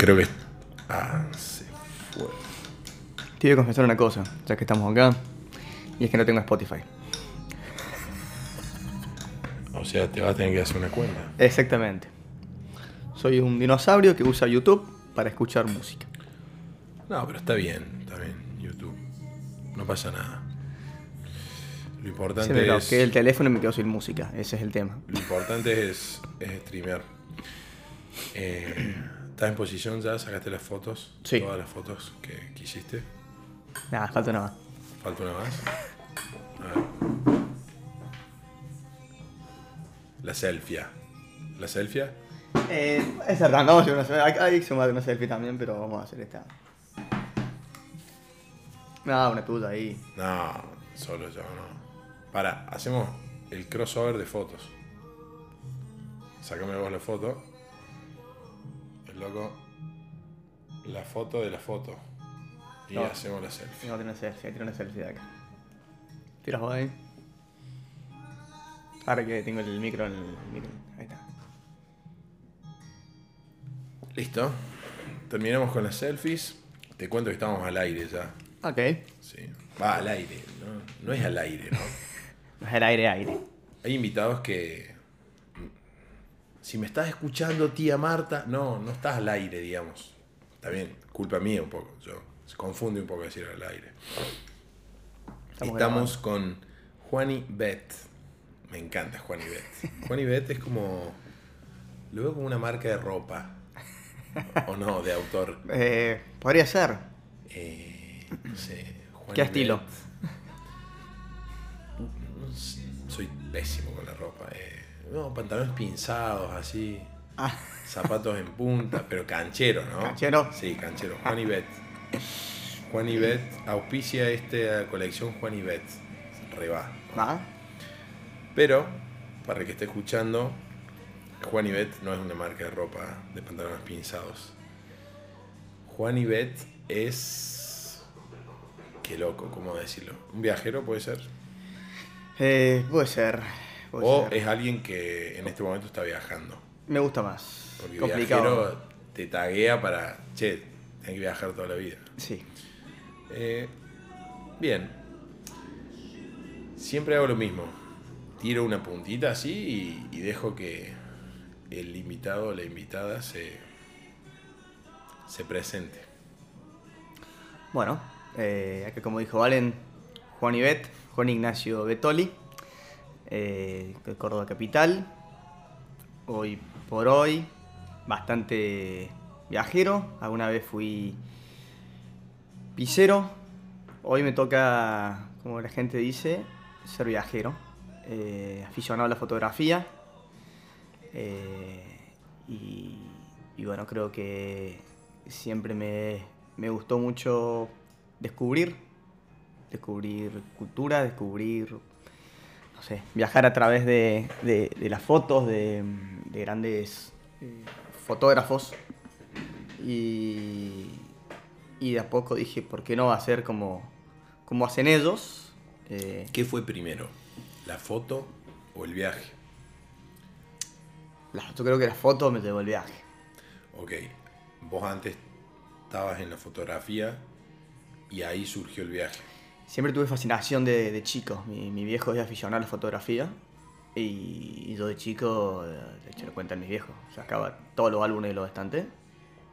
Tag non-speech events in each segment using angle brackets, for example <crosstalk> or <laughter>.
creo que. Ah, se fue. Te voy a confesar una cosa, ya que estamos acá, y es que no tengo Spotify. O sea, te vas a tener que hacer una cuenta. Exactamente. Soy un dinosaurio que usa YouTube para escuchar música. No, pero está bien, está bien. YouTube. No pasa nada. Lo Se importante me es. bloqueé el teléfono y me quedo sin música. Ese es el tema. Lo importante es, es streamear. Eh, ¿Estás en posición ya? ¿Sacaste las fotos? Sí. Todas las fotos que quisiste. Nada, falta nada. Falta una más. A ver. La selfie. ¿La selfie? Eh, es arrancamos una selfie. Hay, que sumar una selfie también, pero vamos a hacer esta. No, una tuya ahí. No, solo yo no. Para, hacemos el crossover de fotos. Sácame vos la foto. Loco. La foto de la foto. Y No. hacemos la selfie. No, tiene una selfie, tiene una selfie de acá. Tiras vos ahí. Ahora que tengo el micro en el micro. Ahí está. Listo. Terminamos con las selfies. Te cuento que estamos al aire ya. Ok. Sí. Va al aire. No, no es al aire, ¿no? <laughs> No es el aire, aire. Hay invitados que. Si me estás escuchando, tía Marta. No, no estás al aire, digamos. Está bien, culpa mía un poco. Yo, se confunde un poco decir al aire. Estamos Estamos, con Juan y Bet. Me encanta Juan y Bet. Juan y Bet es como. Lo veo como una marca de ropa. O no, de autor. <laughs> Eh, podría ser. Eh, no sé. Juan ¿Qué estilo? Bet. Soy pésimo con la ropa. eh. No, pantalones pinzados, así. Ah, Zapatos en punta, pero canchero, ¿no? ¿Canchero? Sí, canchero. Juan y Bet. Juan y Bet auspicia esta colección Juan y Bet. Reba. ¿va? Pero, para el que esté escuchando, Juan y Bet no es una marca de ropa de pantalones pinzados. Juan y Bet es. Qué loco, ¿cómo decirlo? ¿Un viajero puede ser? Eh, puede ser. Puede O ser. es alguien que en este momento está viajando. Me gusta más. Porque Complicado. viajero te taguea para. Che, tenés que viajar toda la vida. Sí. Eh, bien. Siempre hago lo mismo. Tiro una puntita así y, y dejo que el invitado o la invitada se, se presente. Bueno, eh, acá como dijo Valen, Juan Ibet, Juan Ignacio Betoli, eh, Córdoba Capital. Hoy por hoy, bastante viajero. Alguna vez fui pisero. Hoy me toca, como la gente dice, ser viajero. Eh, aficionado a la fotografía. Eh, y, y bueno, creo que siempre me, me gustó mucho descubrir, descubrir cultura, descubrir, no sé, viajar a través de, de- de las fotos de, de grandes eh, fotógrafos. Y, y de a poco dije, ¿por qué no hacer como, como hacen ellos? Eh, ¿Qué fue primero? ¿La foto o el viaje? la- yo creo que la foto me llevó el viaje. Ok, vos antes estabas en la fotografía y ahí surgió el viaje. Siempre tuve fascinación de, de chico. Mi, viejo es aficionado a la fotografía. Y, yo de chico, eh, de hecho lo cuentan mis viejos, sacaba todos los álbumes de los estantes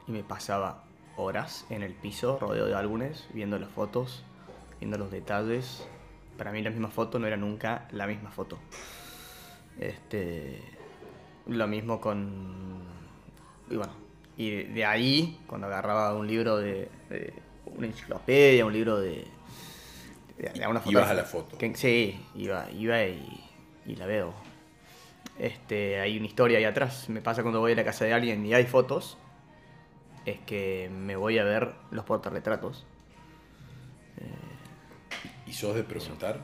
y me pasaba horas en el piso, rodeado de álbumes, viendo las fotos, viendo los detalles. Para mí la misma foto no era nunca la misma foto. Este, lo mismo con... Y bueno, y de, ahí, cuando agarraba un libro de una enciclopedia, un libro de, de una Ibas fotógrafa a la foto. que- sí, iba, iba y, y la veo. Este, hay una historia ahí atrás. Me pasa cuando voy a la casa de alguien y hay fotos. Es que me voy a ver los portarretratos. ¿Y sos de preguntar?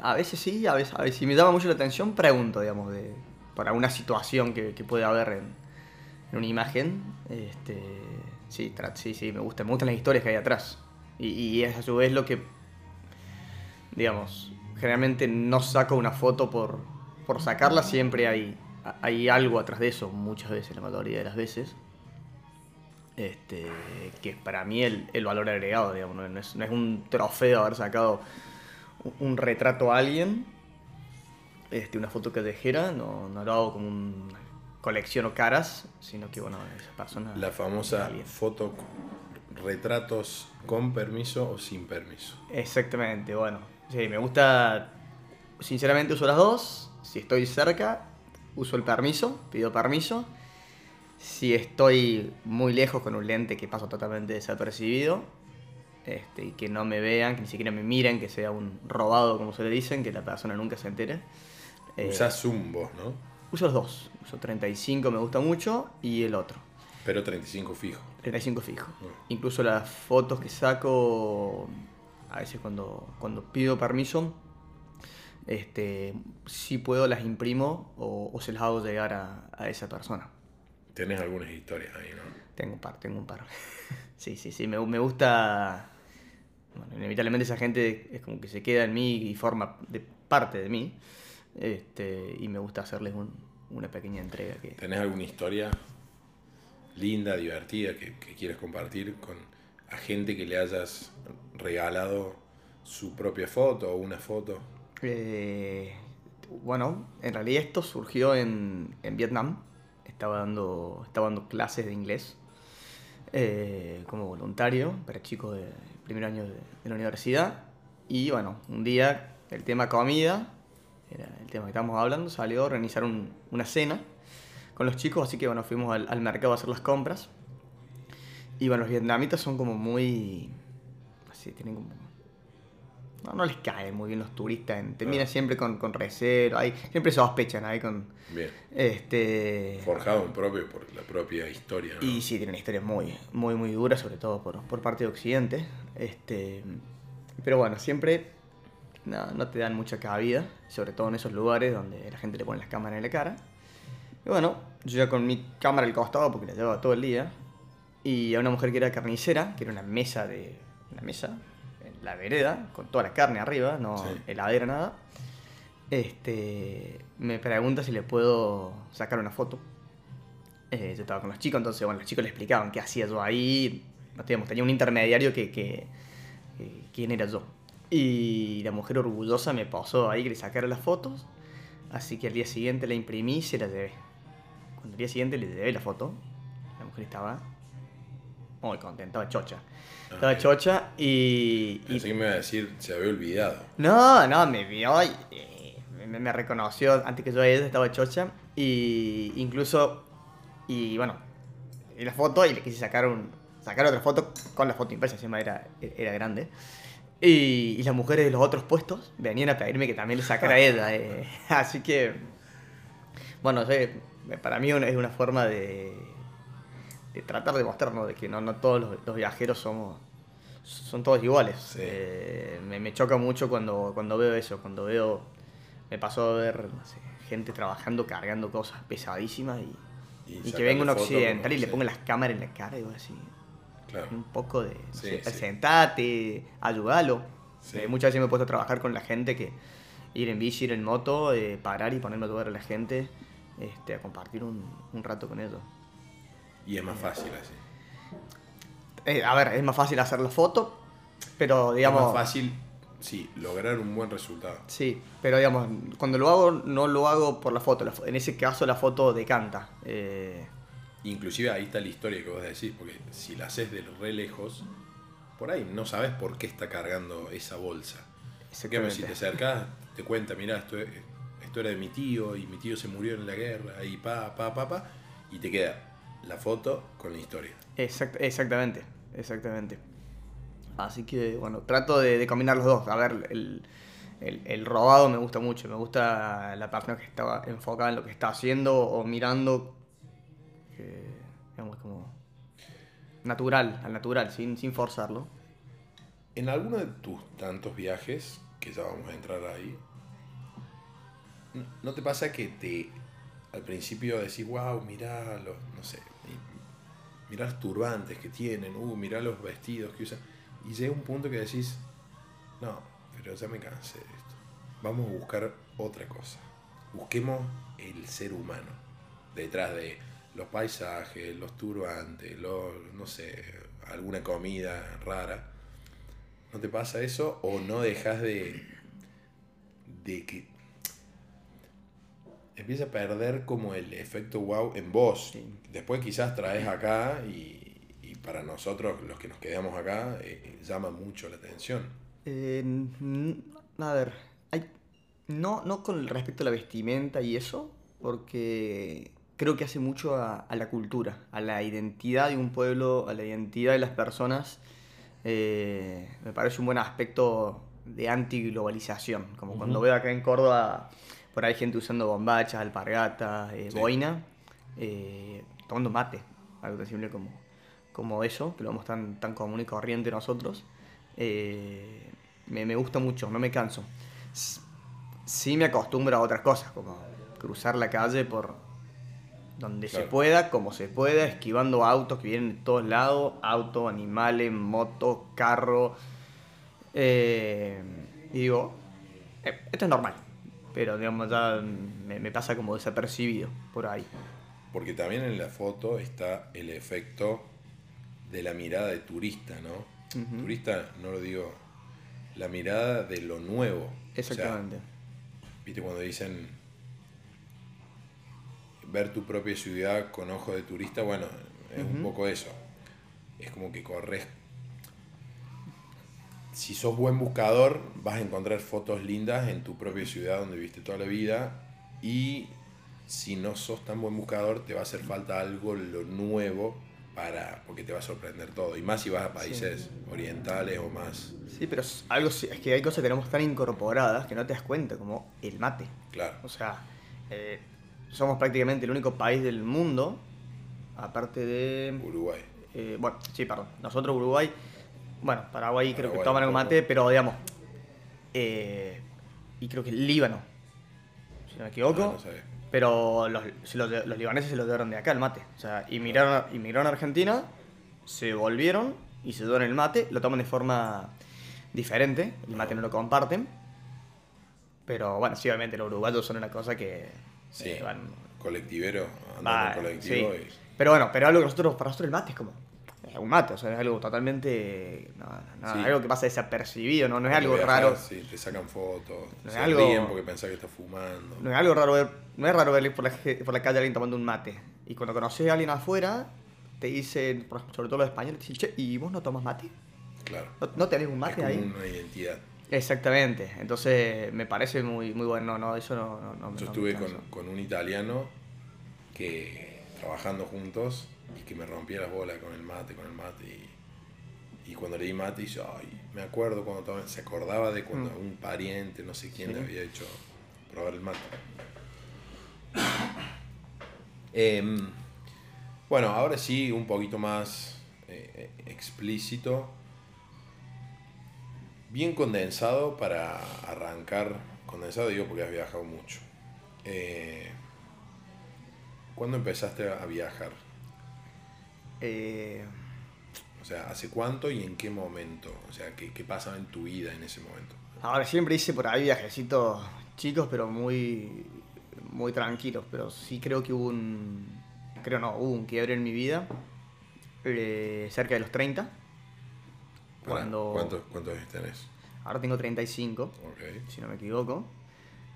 A veces sí, a veces, a veces si me llama mucho la atención, pregunto, digamos, de, para una situación que, que puede haber en, en una imagen. Este, sí, sí, sí, me gustan, me gustan las historias que hay atrás. Y, y es a su vez lo que, digamos, generalmente no saco una foto por, por sacarla, siempre hay, hay algo atrás de eso, muchas veces, la mayoría de las veces. Este, que es para mí el, el valor agregado, digamos, no es, no es un trofeo haber sacado un, un retrato a alguien, este, una foto callejera, no, no lo hago como un colecciono caras, sino que bueno, esa persona... La famosa foto, retratos con permiso o sin permiso. Exactamente, bueno. Sí, me gusta. Sinceramente uso las dos. Si estoy cerca, uso el permiso, pido permiso. Si estoy muy lejos con un lente que paso totalmente desapercibido, este, y que no me vean, que ni siquiera me miren, que sea un robado, como se le dicen, que la persona nunca se entere. eh, Usás Zoom vos, ¿no? uso los dos. Uso 35, me gusta mucho, y el otro. Pero 35 fijo. 35 fijo. Incluso las fotos que saco, a veces cuando, cuando pido permiso, este, si puedo las imprimo o, o se las hago llegar a, a esa persona. Tenés algunas historias ahí, ¿no? Tengo un par, tengo un par. <laughs> sí, sí, sí, me, me gusta... Bueno, inevitablemente esa gente es como que se queda en mí y forma de parte de mí. Este, y me gusta hacerles un- una pequeña entrega que... ¿Tenés alguna historia linda, divertida que, que quieres compartir con a gente que le hayas regalado su propia foto o una foto? Eh, bueno, en realidad esto surgió en, en Vietnam. Estaba dando, estaba dando clases de inglés eh, como voluntario para chicos de primer año de, de la universidad. Y bueno, un día el tema comida, era el tema que estábamos hablando, salió a organizar un- una cena con los chicos, así que bueno, fuimos al, al mercado a hacer las compras. Y bueno, los vietnamitas son como muy... Así, tienen como no, no les caen muy bien los turistas. en- Te Ah. siempre con, con recelo. Ahí, siempre sospechan ahí con. Bien. Este. Forjado un propio por la propia historia. ¿no? Y sí, tienen historias muy, muy, muy duras, sobre todo por, por parte de Occidente. Este, pero bueno, siempre no, no te dan mucha cabida, sobre todo en esos lugares donde la gente le pone las cámaras en la cara. Y bueno, yo ya con mi cámara al costado, porque la llevaba todo el día, y a una mujer que era carnicera, que era una mesa de. Una mesa en la vereda, con toda la carne arriba, no Sí. heladera, nada. Este, me pregunta si le puedo sacar una foto. Eh, yo estaba con los chicos, entonces, bueno, los chicos le explicaban qué hacía yo ahí. No teníamos, tenía un intermediario que, que, que- quién era yo. Y la mujer orgullosa me pasó ahí que le sacara las fotos. Así que al día siguiente la imprimí y se la llevé. Al día siguiente le llevé la foto, la mujer estaba muy contenta, estaba chocha. Estaba chocha y, y Pensé que me iba a decir, se había olvidado. no, no, me vio y eh, me, me reconoció antes que yo a ella, estaba chocha. Y incluso, y bueno, y la foto y le quise sacar un sacar otra foto con la foto impresa, encima era, era grande. Y, y las mujeres de los otros puestos venían a pedirme que también le sacara a ella. eh. <laughs> Así que, bueno, sí, para mí es una forma de, de tratar de mostrarnos de que no, no todos los, los viajeros somos son todos iguales. Sí. Eh, me, me choca mucho cuando, cuando veo eso, cuando veo, me pasó a ver no sé, gente trabajando, cargando cosas pesadísimas y, Y y que venga un occidental como- y le ponga las cámaras en la cara y así, Claro. un poco de, no Sí, sé, presentate. Eh, muchas veces me he puesto a trabajar con la gente que ir en bici, ir en moto, eh, parar y ponerme a ayudar a la gente, este, a compartir un, un rato con ellos. Y es más fácil así. Eh, a ver, es más fácil hacer la foto, pero digamos... Es más fácil, sí, lograr un buen resultado. Sí, pero digamos, cuando lo hago, no lo hago por la foto. la en ese caso, la foto decanta. Eh, Inclusive ahí está la historia que vos decís, porque si la haces de re lejos, por ahí no sabes por qué está cargando esa bolsa. Exactamente. si te acercás, te cuenta, mirá, esto, esto era de mi tío y mi tío se murió en la guerra y pa, pa, pa, pa, y te queda la foto con la historia. Exact- exactamente, exactamente. Así que, bueno, trato de, de combinar los dos. A ver, el, el- el robado me gusta mucho. Me gusta la persona que estaba enfocada en lo que está haciendo o mirando, que, digamos, como natural, al natural, sin, sin forzarlo. En alguno de tus tantos viajes, que ya vamos a entrar ahí, ¿no- ¿no te pasa que te al principio decís, wow, mirá los, no sé, mirá los turbantes que tienen, uh, mirá los vestidos que usan, y llega un punto que decís, no, pero ya me cansé de esto, vamos a buscar otra cosa, busquemos el ser humano detrás de los paisajes, los turbantes, los, no sé, alguna comida rara. ¿No te pasa eso? ¿O no dejas de, de que empieza a perder como el efecto wow en vos? Sí. Después quizás traes acá y, y para nosotros, los que nos quedamos acá, eh, llama mucho la atención. Eh, a ver, hay, no, no con respecto a la vestimenta y eso, porque creo que hace mucho a, a la cultura, a la identidad de un pueblo, a la identidad de las personas. Eh, me parece un buen aspecto de antiglobalización, como cuando veo acá en Córdoba, por ahí gente usando bombachas, alpargatas, eh, Sí. boina, eh, tomando mate, algo tan simple como, como eso, que lo vemos tan, tan común y corriente nosotros. Eh, me, me gusta mucho, no me canso. Sí me acostumbro a otras cosas, como cruzar la calle por donde se pueda, como se pueda, esquivando autos que vienen de todos lados, autos, animales, motos, carro. Eh, y digo, eh, esto es normal, pero digamos ya me, me pasa como desapercibido por ahí. Porque también en la foto está el efecto de la mirada de turista, ¿no? Turista, no lo digo, la mirada de lo nuevo. O sea, Exactamente. Viste cuando dicen ver tu propia ciudad con ojo de turista, bueno, es un poco eso. Es como que corres. Si sos buen buscador, vas a encontrar fotos lindas en tu propia ciudad donde viviste toda la vida. Y si no sos tan buen buscador, te va a hacer falta algo lo nuevo para. porque te va a sorprender todo. Y más si vas a países orientales o más. Sí, pero es, algo, es que hay cosas que tenemos tan incorporadas que no te das cuenta, como el mate. Claro. O sea, eh, somos prácticamente el único país del mundo, aparte de... Uruguay. eh, bueno, sí, perdón. Nosotros, Uruguay, bueno, Paraguay creo que toman el mate, pero digamos... eh, y creo que el Líbano, si no me equivoco. Ah, no sabía. Pero los, los, los libaneses se los llevaron de acá el mate. O sea, inmigraron, inmigraron a Argentina, se volvieron y se llevaron el mate, lo toman de forma diferente, el mate no lo comparten. Pero bueno, sí, obviamente los uruguayos son una cosa que Sí. eh, van. colectivero, en colectivo sí. y Pero bueno, pero algo que nosotros, para nosotros el mate es como. Es un mate, o sea, es algo totalmente. no, no, Sí. Algo que pasa desapercibido, no, no es algo viajas, raro. Sí, te sacan fotos, No es algo- ríen porque pensás que estás fumando. No es algo raro ver, no es raro ver por la, por la calle a alguien tomando un mate. Y cuando conoces a alguien afuera, te dicen, sobre todo los españoles, te dicen, che, ¿y vos no tomas mate? Claro. ¿No, no tenés un es mate como ahí? una identidad. Exactamente. Entonces, me parece muy, muy bueno. No, eso no, no, Yo estuve con, con un italiano que trabajando juntos y que me rompía las bolas con el mate, con el mate. Y, y cuando le di mate, dice, ay, me acuerdo cuando tomé-". se acordaba de cuando Mm. un pariente, no sé quién, Sí. le había hecho probar el mate. <coughs> Em, bueno, ahora sí, un poquito más eh, eh, explícito. Bien condensado para arrancar. Condensado digo porque has viajado mucho. Eh, ¿Cuándo empezaste a viajar? Eh, O sea, ¿hace cuánto y en qué momento? O sea, ¿qué, qué pasaba en tu vida en ese momento? ahora, siempre hice por ahí viajecitos chicos, pero muy, muy tranquilos. Pero sí creo que hubo un. Creo no, hubo un quiebre en mi vida. eh, cerca de los 30. Pará, Cuando. ¿Cuántos, ¿Cuántos años tenés? Ahora tengo 35. Ok. si no me equivoco.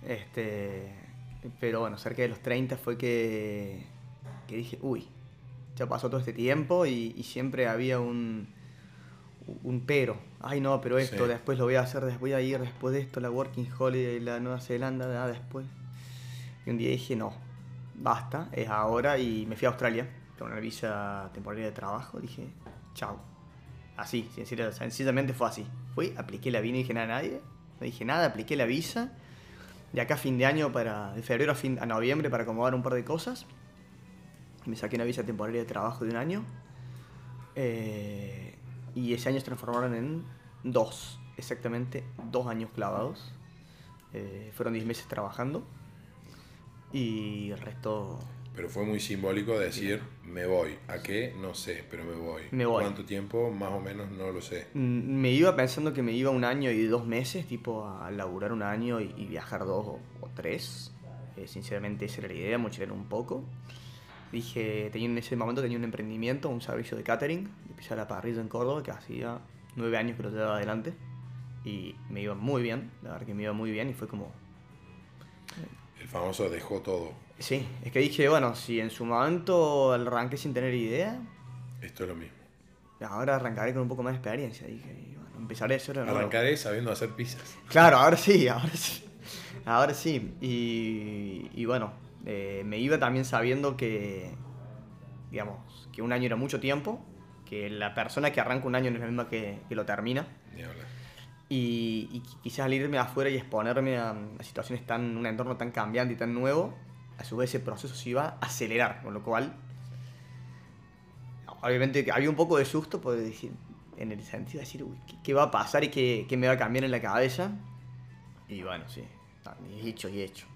Este, pero bueno, cerca de los 30 fue que, que dije, uy, ya pasó todo este tiempo y, y siempre había un, un pero. Ay, no, pero esto, Sí. después lo voy a hacer, des- voy a ir después de esto, la Working Holiday, la Nueva Zelanda, nada después. Y un día dije, no, basta, es ahora y me fui a Australia con una visa temporal de trabajo. Dije, chao. Así, sencilla- sencillamente fue así. Fui, apliqué la visa, no dije nada a nadie. No dije nada, apliqué la visa. De acá a fin de año, para, de febrero a, fin, a noviembre, para acomodar un par de cosas. Me saqué una visa temporaria de trabajo de un año. Eh, y ese año se transformaron en dos, exactamente dos años clavados. Eh, fueron 10 meses trabajando. Y el resto Pero fue muy simbólico decir, me voy. ¿A qué? No sé, pero me voy. Me voy. ¿Cuánto tiempo? Más o menos no lo sé. Mm, Me iba pensando que me iba un año y dos meses, tipo a laburar un año y, y viajar dos o, o tres. Eh, sinceramente esa era la idea, mochilar un poco. Dije, tenía en ese momento tenía un emprendimiento, un servicio de catering, de pisar la parrilla en Córdoba, que hacía nueve años que lo llevaba adelante. Y me iba muy bien, la verdad que me iba muy bien y fue como... El famoso dejó todo. Sí, es que dije, bueno, si en su momento arranqué sin tener idea, Esto es lo mismo. ahora arrancaré con un poco más de experiencia. Dije, y bueno, empezaré a hacer de nuevo. Arrancaré sabiendo hacer pizzas. Claro, ahora sí, <laughs> ahora sí. Ahora sí. Y, y bueno, eh, me iba también sabiendo que, digamos, que un año era mucho tiempo, que la persona que arranca un año no es la misma que, que lo termina. Y, y quizás al irme afuera y exponerme a, a situaciones tan, un entorno tan cambiante y tan nuevo, a su vez ese proceso se iba a acelerar, con lo cual, obviamente había un poco de susto, por decir, en el sentido de decir, uy, ¿qué, qué va a pasar y qué, qué me va a cambiar en la cabeza? Y bueno, sí, dicho y hecho.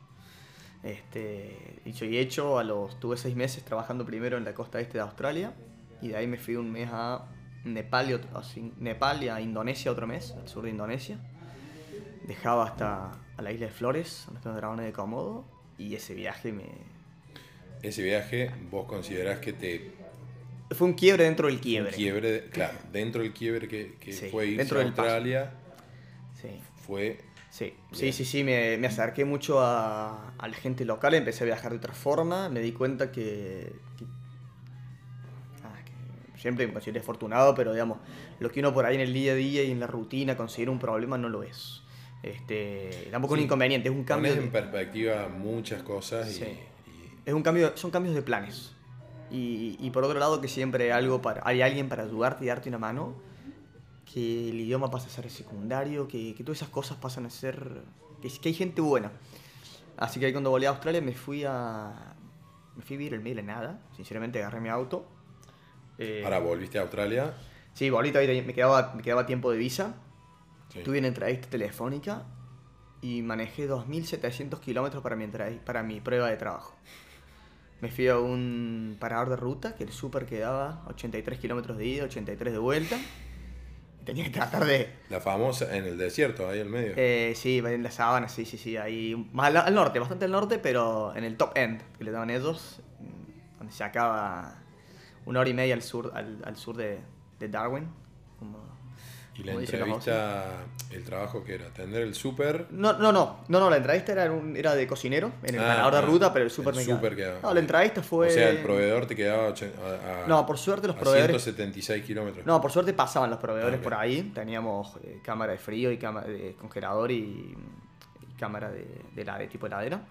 Este, dicho y hecho, a los, tuve seis meses trabajando primero en la costa este de Australia y de ahí me fui un mes a Nepal y, otro- así, Nepal y a Indonesia otro mes, al sur de Indonesia. Dejaba hasta a la isla de Flores, donde están los dragones de Komodo y ese viaje me... Ese viaje, vos considerás que te. Fue un quiebre dentro del un quiebre. claro, dentro del quiebre que, que Sí, fue irse a. Australia, Sí. fue. Sí, sí, Bien. sí, sí, me, me acerqué mucho a, a la gente local, empecé a viajar de otra forma, me di cuenta que, que- ah, que siempre me consideré afortunado, pero digamos, lo que uno por ahí en el día a día y en la rutina considera un problema no lo es. Este, tampoco es un inconveniente, es un cambio, Pones en de- perspectiva muchas cosas y- Sí. y, es un cambio, son cambios de planes. Y, y por otro lado que siempre hay algo para, hay alguien para ayudarte y darte una mano, que el idioma pasa a ser secundario, que, que todas esas cosas pasan a ser... Que, que hay gente buena. Así que ahí cuando volví a Australia me fui a... Me fui a vivir el medio de nada. Sinceramente agarré mi auto. Eh, Ahora volviste a Australia. Sí, volví me quedaba, me quedaba tiempo de visa. Sí. Tuve una entrevista telefónica y manejé 2.700 kilómetros para mi, para mi prueba de trabajo. Me fui a un parador de ruta que el súper quedaba 83 kilómetros de ida, 83 de vuelta. Tenía que tratar de... La famosa en el desierto, ahí al medio. Eh, sí, en la sabana, sí, sí, sí. Ahí, más al, al norte, bastante al norte, pero en el top end, que le daban ellos, mm, donde se acaba una hora y media al sur, al, al sur de, de Darwin. Como, y la entrevista, el trabajo que era, atender el súper. No, no, no, no, no, la entrevista era, un- era de cocinero en el Ah, parador de ah, ruta, pero el súper me súper quedaba. No, la entrevista fue. O sea, el proveedor te quedaba a, a- No, por suerte los a proveedores. 176 kilómetros. No, por suerte pasaban los proveedores Ah, por ahí. Teníamos eh, cámara de frío y cámara de congelador y, y cámara de, de, la- de tipo heladera.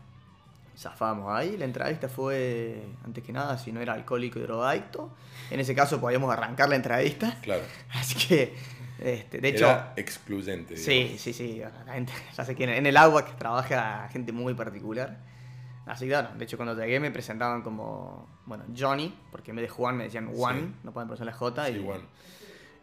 Zafábamos ahí. La entrevista fue, antes que nada, si no era alcohólico y drogadicto. En ese caso podíamos arrancar la entrevista. Claro. <laughs> Así que, este, de hecho. Era excluyente. Sí, digamos. sí, sí. La gente, <laughs> ya sé quién. En el agua que trabaja gente muy particular. Así que claro, de hecho cuando llegué me presentaban como, bueno, Johnny, porque en vez de Juan me decían Juan, Sí. no pueden pronunciar la J. Sí, y, Juan.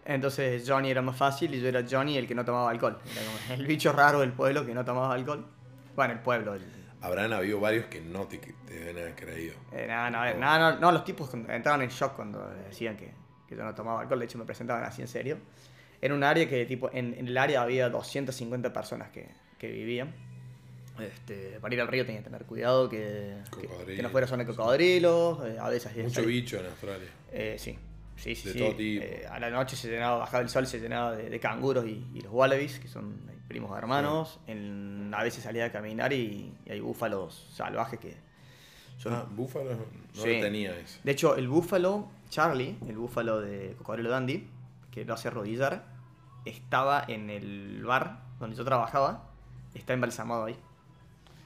Entonces Johnny era más fácil y yo era Johnny el que no tomaba alcohol. Era como <laughs> el bicho raro del pueblo que no tomaba alcohol. Bueno, el pueblo. El, Habrán habido varios que no te, te deben haber creído. eh, no, no, no, no, no, los tipos entraban en shock cuando decían que, que yo no tomaba alcohol. De hecho me presentaban así en serio. Era un área que tipo, en, en el área había 250 personas que, que vivían. Este, para ir al río tenía que tener cuidado que, que, que no fuera zona de cocodrilos, eh, a veces Mucho ahí- bicho en Australia. Eh, sí, sí, sí. De sí. todo tipo. Eh, a la noche se llenaba, bajaba el sol, se llenaba de, de canguros y, y los wallabies, que son eh, primos hermanos. En- a veces salía a caminar y, y hay búfalos salvajes que son... Ah, Búfalo no Sí. lo tenía eso. De hecho, el búfalo, Charlie, el búfalo de Cocodrilo Dandy, que lo hace arrodillar, estaba en el bar donde yo trabajaba, está embalsamado ahí.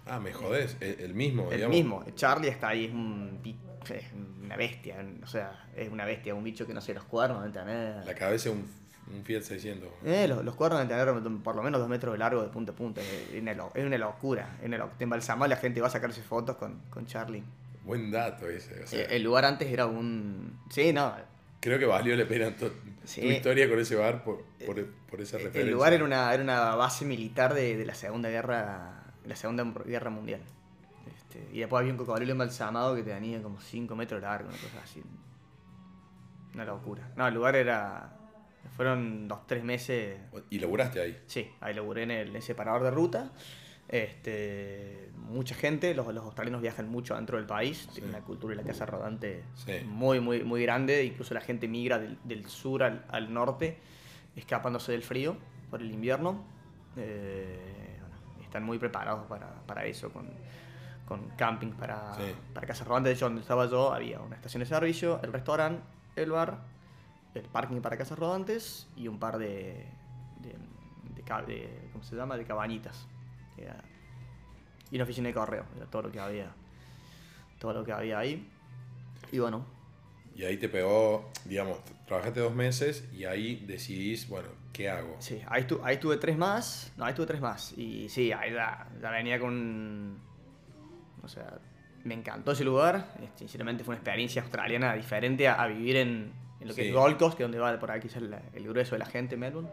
Ah, me jodés. El, el mismo, El digamos. mismo, Charlie está ahí, es, un, es una bestia, o sea, es una bestia, un bicho que no sé, los cuernos deben tener... La cabeza de un, un Fiat 600. Eh, los, los cuernos deben tener por lo menos dos metros de largo de punta a punta, es una, lo- es una locura, es una te embalsamás, la gente va a sacarse fotos con, con Charlie. Buen dato ese. o sea, Eh, el lugar antes era un... Sí, no, Creo que valió la pena to- Sí. tu historia con ese bar por, por, por esa referencia. El lugar era una, era una base militar de, de la Segunda Guerra de la Segunda Guerra Mundial. Este, y después había un cocodrilo embalsamado que tenía como 5 metros largo, una cosa así. Una locura. No, el lugar era. Fueron dos, tres meses. Y laburaste ahí. Sí, ahí laburé en, el, en ese parador de ruta. Este, mucha gente, los, los australianos viajan mucho dentro del país, Sí. tienen una cultura y la casa rodante Sí. muy, muy, muy grande, incluso la gente migra del, del sur al, al norte, escapándose del frío por el invierno. Eh, bueno, están muy preparados para, para eso, con, con camping para, Sí. para casas rodantes. De hecho, donde estaba yo había una estación de servicio, el restaurante, el bar, el parking para casas rodantes y un par de, de, de de- ¿cómo se llama? De cabañitas. Era- y una oficina de correo, era todo lo que había. Todo lo que había ahí. Y bueno, Y ahí te pegó, digamos, trabajaste dos meses y ahí decidís, bueno, ¿qué hago? sí, ahí, estu- ahí tuve tres más. No, ahí tuve tres más. Y sí, ahí ya, ya venía con. O sea, me encantó ese lugar. eh, Sinceramente fue una experiencia australiana diferente a, a vivir en, en lo que Sí. es Gold Coast, que es donde va por aquí el, el grueso de la gente, Melbourne.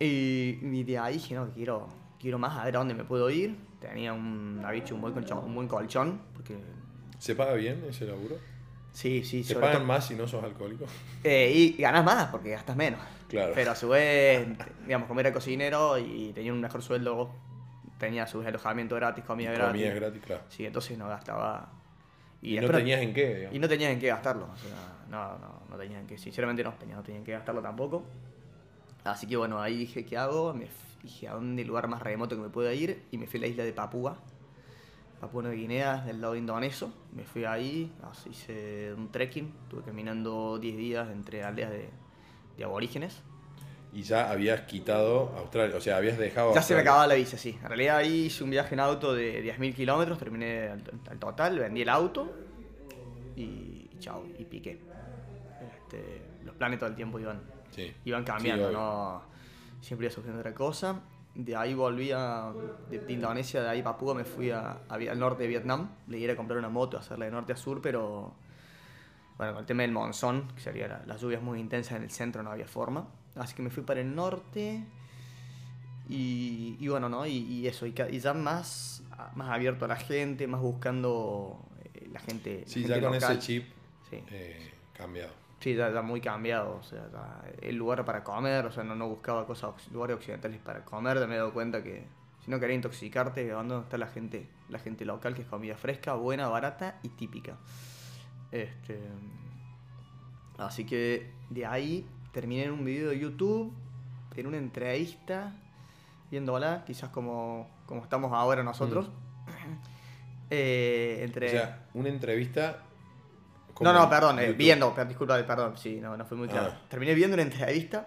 Y, y de ahí dije, no, quiero, quiero más a ver a dónde me puedo ir. Tenía un, había hecho un buen colchón, un buen colchón porque ¿Se paga bien ese laburo? sí, sí, ¿Te sobre pagan todo- más si no sos alcohólico? Eh, y ganas más porque gastas menos. Claro. Pero a su vez, digamos, como era cocinero y tenía un mejor sueldo, tenía sus alojamientos gratis, comida gratis. Comida gratis, claro. Sí, entonces no gastaba. Y, no después tenías en qué, digamos. y no tenías en qué gastarlo. O sea, no, no, no tenías en qué. Sinceramente no, tenía, no tenía en qué gastarlo tampoco. Así que bueno, ahí dije, ¿qué hago? Me dije, ¿a dónde el lugar más remoto que me pueda ir? Y me fui a la isla de Papúa. Papúa Nueva Guinea, del lado indonesio. Me fui ahí, hice un trekking. Estuve caminando 10 días entre aldeas de, de aborígenes. Y ya habías quitado Australia, o sea, habías dejado. Ya se me acababa la visa, sí. En realidad ahí hice un viaje en auto de 10.000 kilómetros, terminé al, al total, vendí el auto y chao, y piqué. Este, los planes todo el tiempo iban, Sí. iban cambiando, no siempre iba surgiendo otra cosa. De ahí volví a, de, de Indonesia, de ahí Papúa, me fui a, al norte de Vietnam. Le iba a comprar una moto, hacerla de norte a sur, pero bueno, con el tema del monzón, que sería la- las lluvias muy intensas en el centro, no había forma. Así que me fui para el norte. Y, y bueno, ¿no? Y, y eso, y, y ya más, más abierto a la gente, más buscando eh, la gente. Sí, la ya con ese chip Sí. eh, cambiado. Sí, ya, ya muy cambiado, o sea, ya el lugar para comer, o sea, no, no buscaba cosas, lugares occidentales para comer, ya me he dado cuenta que si no quería intoxicarte, ¿a ¿dónde está la gente, la gente local, que es comida fresca, buena, barata y típica? Este, así que de ahí terminé en un video de YouTube, en una entrevista, viéndola, quizás como, como estamos ahora nosotros. <clears throat> Eh, entre... O sea, una entrevista. No, como no, perdón, eh, viendo, per- disculpa, perdón, sí, no, no fue muy claro. Ah. Terminé viendo una entrevista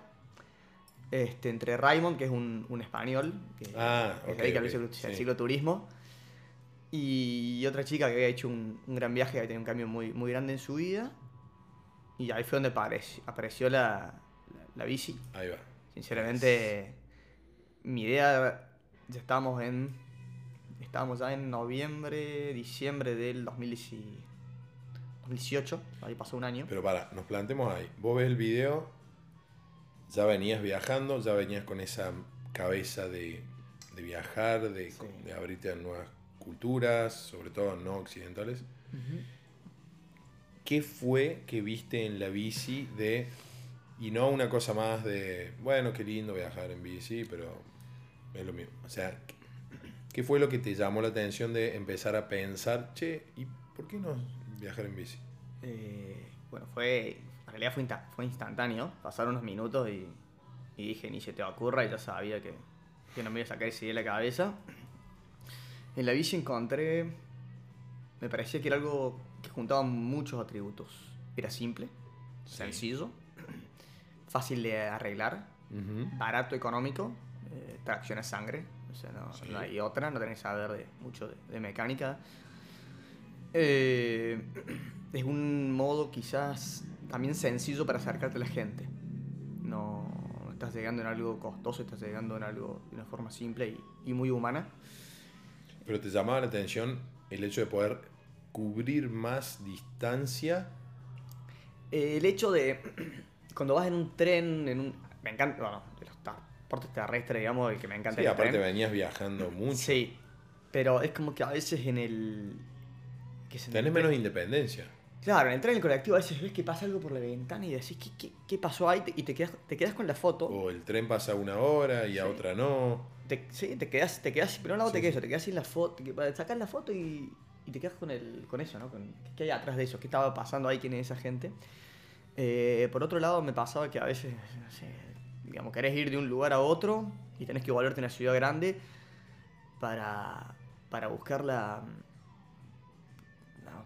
este, entre Raymond, que es un, un español, que, Ah, que ok, se dedica al ok, ciclo- sí. cicloturismo, y otra chica que había hecho un, un gran viaje, que había tenido un cambio muy, muy grande en su vida, y ahí fue donde apareció, apareció la, la, la bici. Ahí va. Sinceramente, mi idea, ya estábamos en, estábamos ya en noviembre, diciembre del 2010 2018, ahí pasó un año. Pero para, nos plantemos ahí. Vos ves el video, ya venías viajando, ya venías con esa cabeza de, de viajar, de, Sí. de abrirte a nuevas culturas, sobre todo no occidentales. ¿Qué fue que viste en la bici de... Y no una cosa más de, bueno, qué lindo viajar en bici, pero es lo mismo. O sea, ¿qué fue lo que te llamó la atención de empezar a pensar, che, ¿y por qué no viajar en bici? Eh, bueno, fue, en realidad fue, insta- fue instantáneo, pasaron unos minutos y, y dije, ni se te ocurra, y ya sabía que, que no me iba a sacar ese de la cabeza. En la bici encontré, me parecía que era algo que juntaba muchos atributos. Era simple, Sí. sencillo, fácil de arreglar, Ujú. barato, económico, eh, tracción a sangre, o sea, no, Sí. no hay otra, no tenés que saber de, mucho de, de mecánica. Eh, <clears throat> es un modo quizás también sencillo para acercarte a la gente. No, estás llegando en algo costoso, estás llegando en algo de una forma simple y, y muy humana. Pero te llamaba la atención el hecho de poder cubrir más distancia. Eh, el hecho de <clears throat> cuando vas en un tren, en un... Me encanta, bueno, de los transportes terrestres, digamos, el que me encanta Sí, el aparte tren. venías viajando mucho. Sí, pero es como que a veces en el... que Tenés menos independencia. Claro, en el tren en el colectivo a veces ves que pasa algo por la ventana y decís, ¿qué, qué, qué pasó ahí? Y te quedas, te quedas con la foto. O el tren pasa una hora y a otra no. te, sí, te quedas, te quedas, pero no Sí, te quedas te quedas sin la foto, sacar la foto y, y te quedas con, el, con eso, ¿no? Con, ¿Qué hay atrás de eso? ¿Qué estaba pasando ahí? ¿Quién es esa gente? Eh, por otro lado, me pasaba que a veces, no sé, digamos, querés ir de un lugar a otro y tenés que volverte a una ciudad grande para, para buscar la...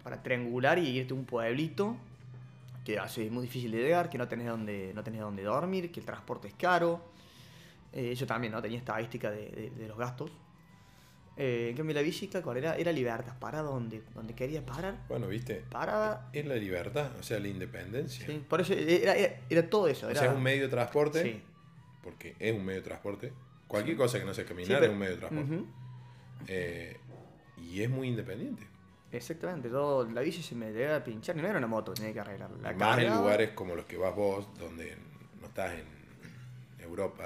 para triangular y irte a un pueblito que hace muy difícil de llegar, que no tenés donde, no tenés donde dormir, que el transporte es caro. Eh, yo también, ¿no? Tenía estadística de, de- de los gastos. Eh, en cambio, la bicicleta, ¿cuál era? Era libertad. Para donde, donde quería parar. Bueno, viste, Paraba. es la libertad, o sea, la independencia. Sí, por eso era, era, era todo eso. O Era, sea, es un medio de transporte, Sí. porque es un medio de transporte. Cualquier cosa que no sea Sí, caminar pero- es un medio de transporte. Eh, y es muy independiente. Exactamente. Yo, la bici se me llega a pinchar y no era una moto, tenía que arreglar. La más en cargaba. lugares como los que vas vos, donde no estás en Europa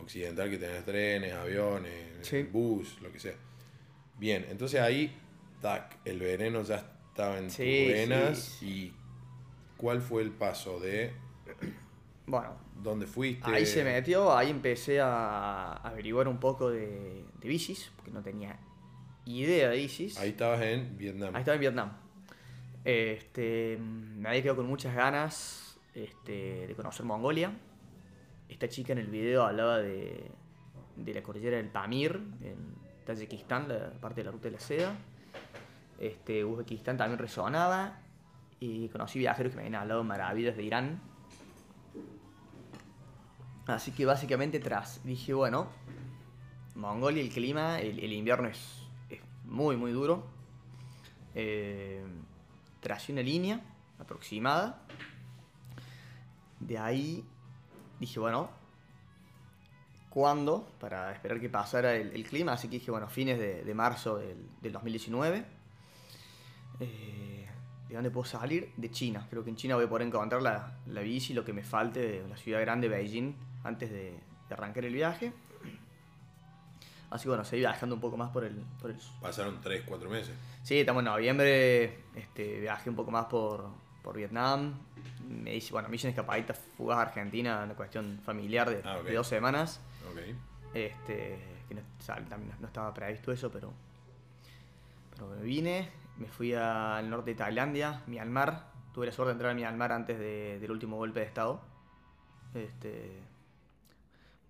occidental, que tenés trenes, aviones, Sí. bus, lo que sea. Bien, entonces ahí, tac, el veneno ya estaba en Sí, tus venas. sí. ¿Y cuál fue el paso de Bueno, dónde fuiste? Ahí se metió, ahí empecé a averiguar un poco de, de bicis, porque no tenía idea de bicis. Ahí estabas en Vietnam. Ahí estaba en Vietnam. Este, me había quedado con muchas ganas este, de conocer Mongolia. Esta chica en el video hablaba de, de la cordillera del Pamir, en Tayikistán, la parte de la ruta de la seda. Este, Uzbekistán también resonaba. Y conocí viajeros que me habían hablado maravillas de Irán. Así que básicamente tras dije, bueno, Mongolia, el clima, el, el invierno es muy, muy duro. Eh, una línea aproximada. De ahí dije, bueno, ¿cuándo? Para esperar que pasara el, clima. Así que dije, bueno, fines de, marzo del, del 2019. Eh, ¿De dónde puedo salir? De China. Creo que en China voy a poder encontrar la, la bici, lo que me falte de la ciudad grande, Beijing, antes de, de arrancar el viaje. Así que bueno, seguí viajando un poco más por el, por el Pasaron 3, 4 meses. Sí, estamos en noviembre, este, viajé un poco más por, por Vietnam. Me hice, bueno, me hice una escapadita fugaz a Argentina, una cuestión familiar de, Ah, ok. de dos semanas. Ok. Este, que no, o sea, también no estaba previsto eso, pero, pero me vine, me fui al norte de Tailandia, Myanmar. Tuve la suerte de entrar a Myanmar antes de- del último golpe de estado. Este,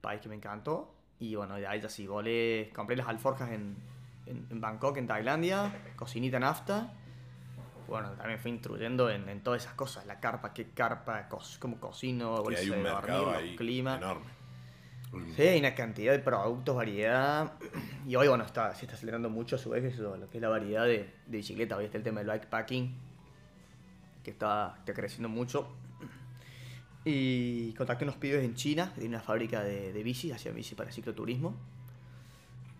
país que me encantó. Y bueno, ahí ya sí, volé, compré las alforjas en, en, en Bangkok, en Tailandia, cocinita nafta. Bueno, también fui instruyendo en, en todas esas cosas, la carpa, qué carpa, cómo cocino, bolsa de dormir, ahí los climas. enorme. Sí, hay una cantidad de productos, variedad. Y hoy, bueno, está, se está acelerando mucho a su vez eso, lo que es la variedad de, de bicicletas. Hoy está el tema del bikepacking, que está, está creciendo mucho. Y contacté unos pibes en China, que tienen una fábrica de, de bicis, hacían bici para cicloturismo.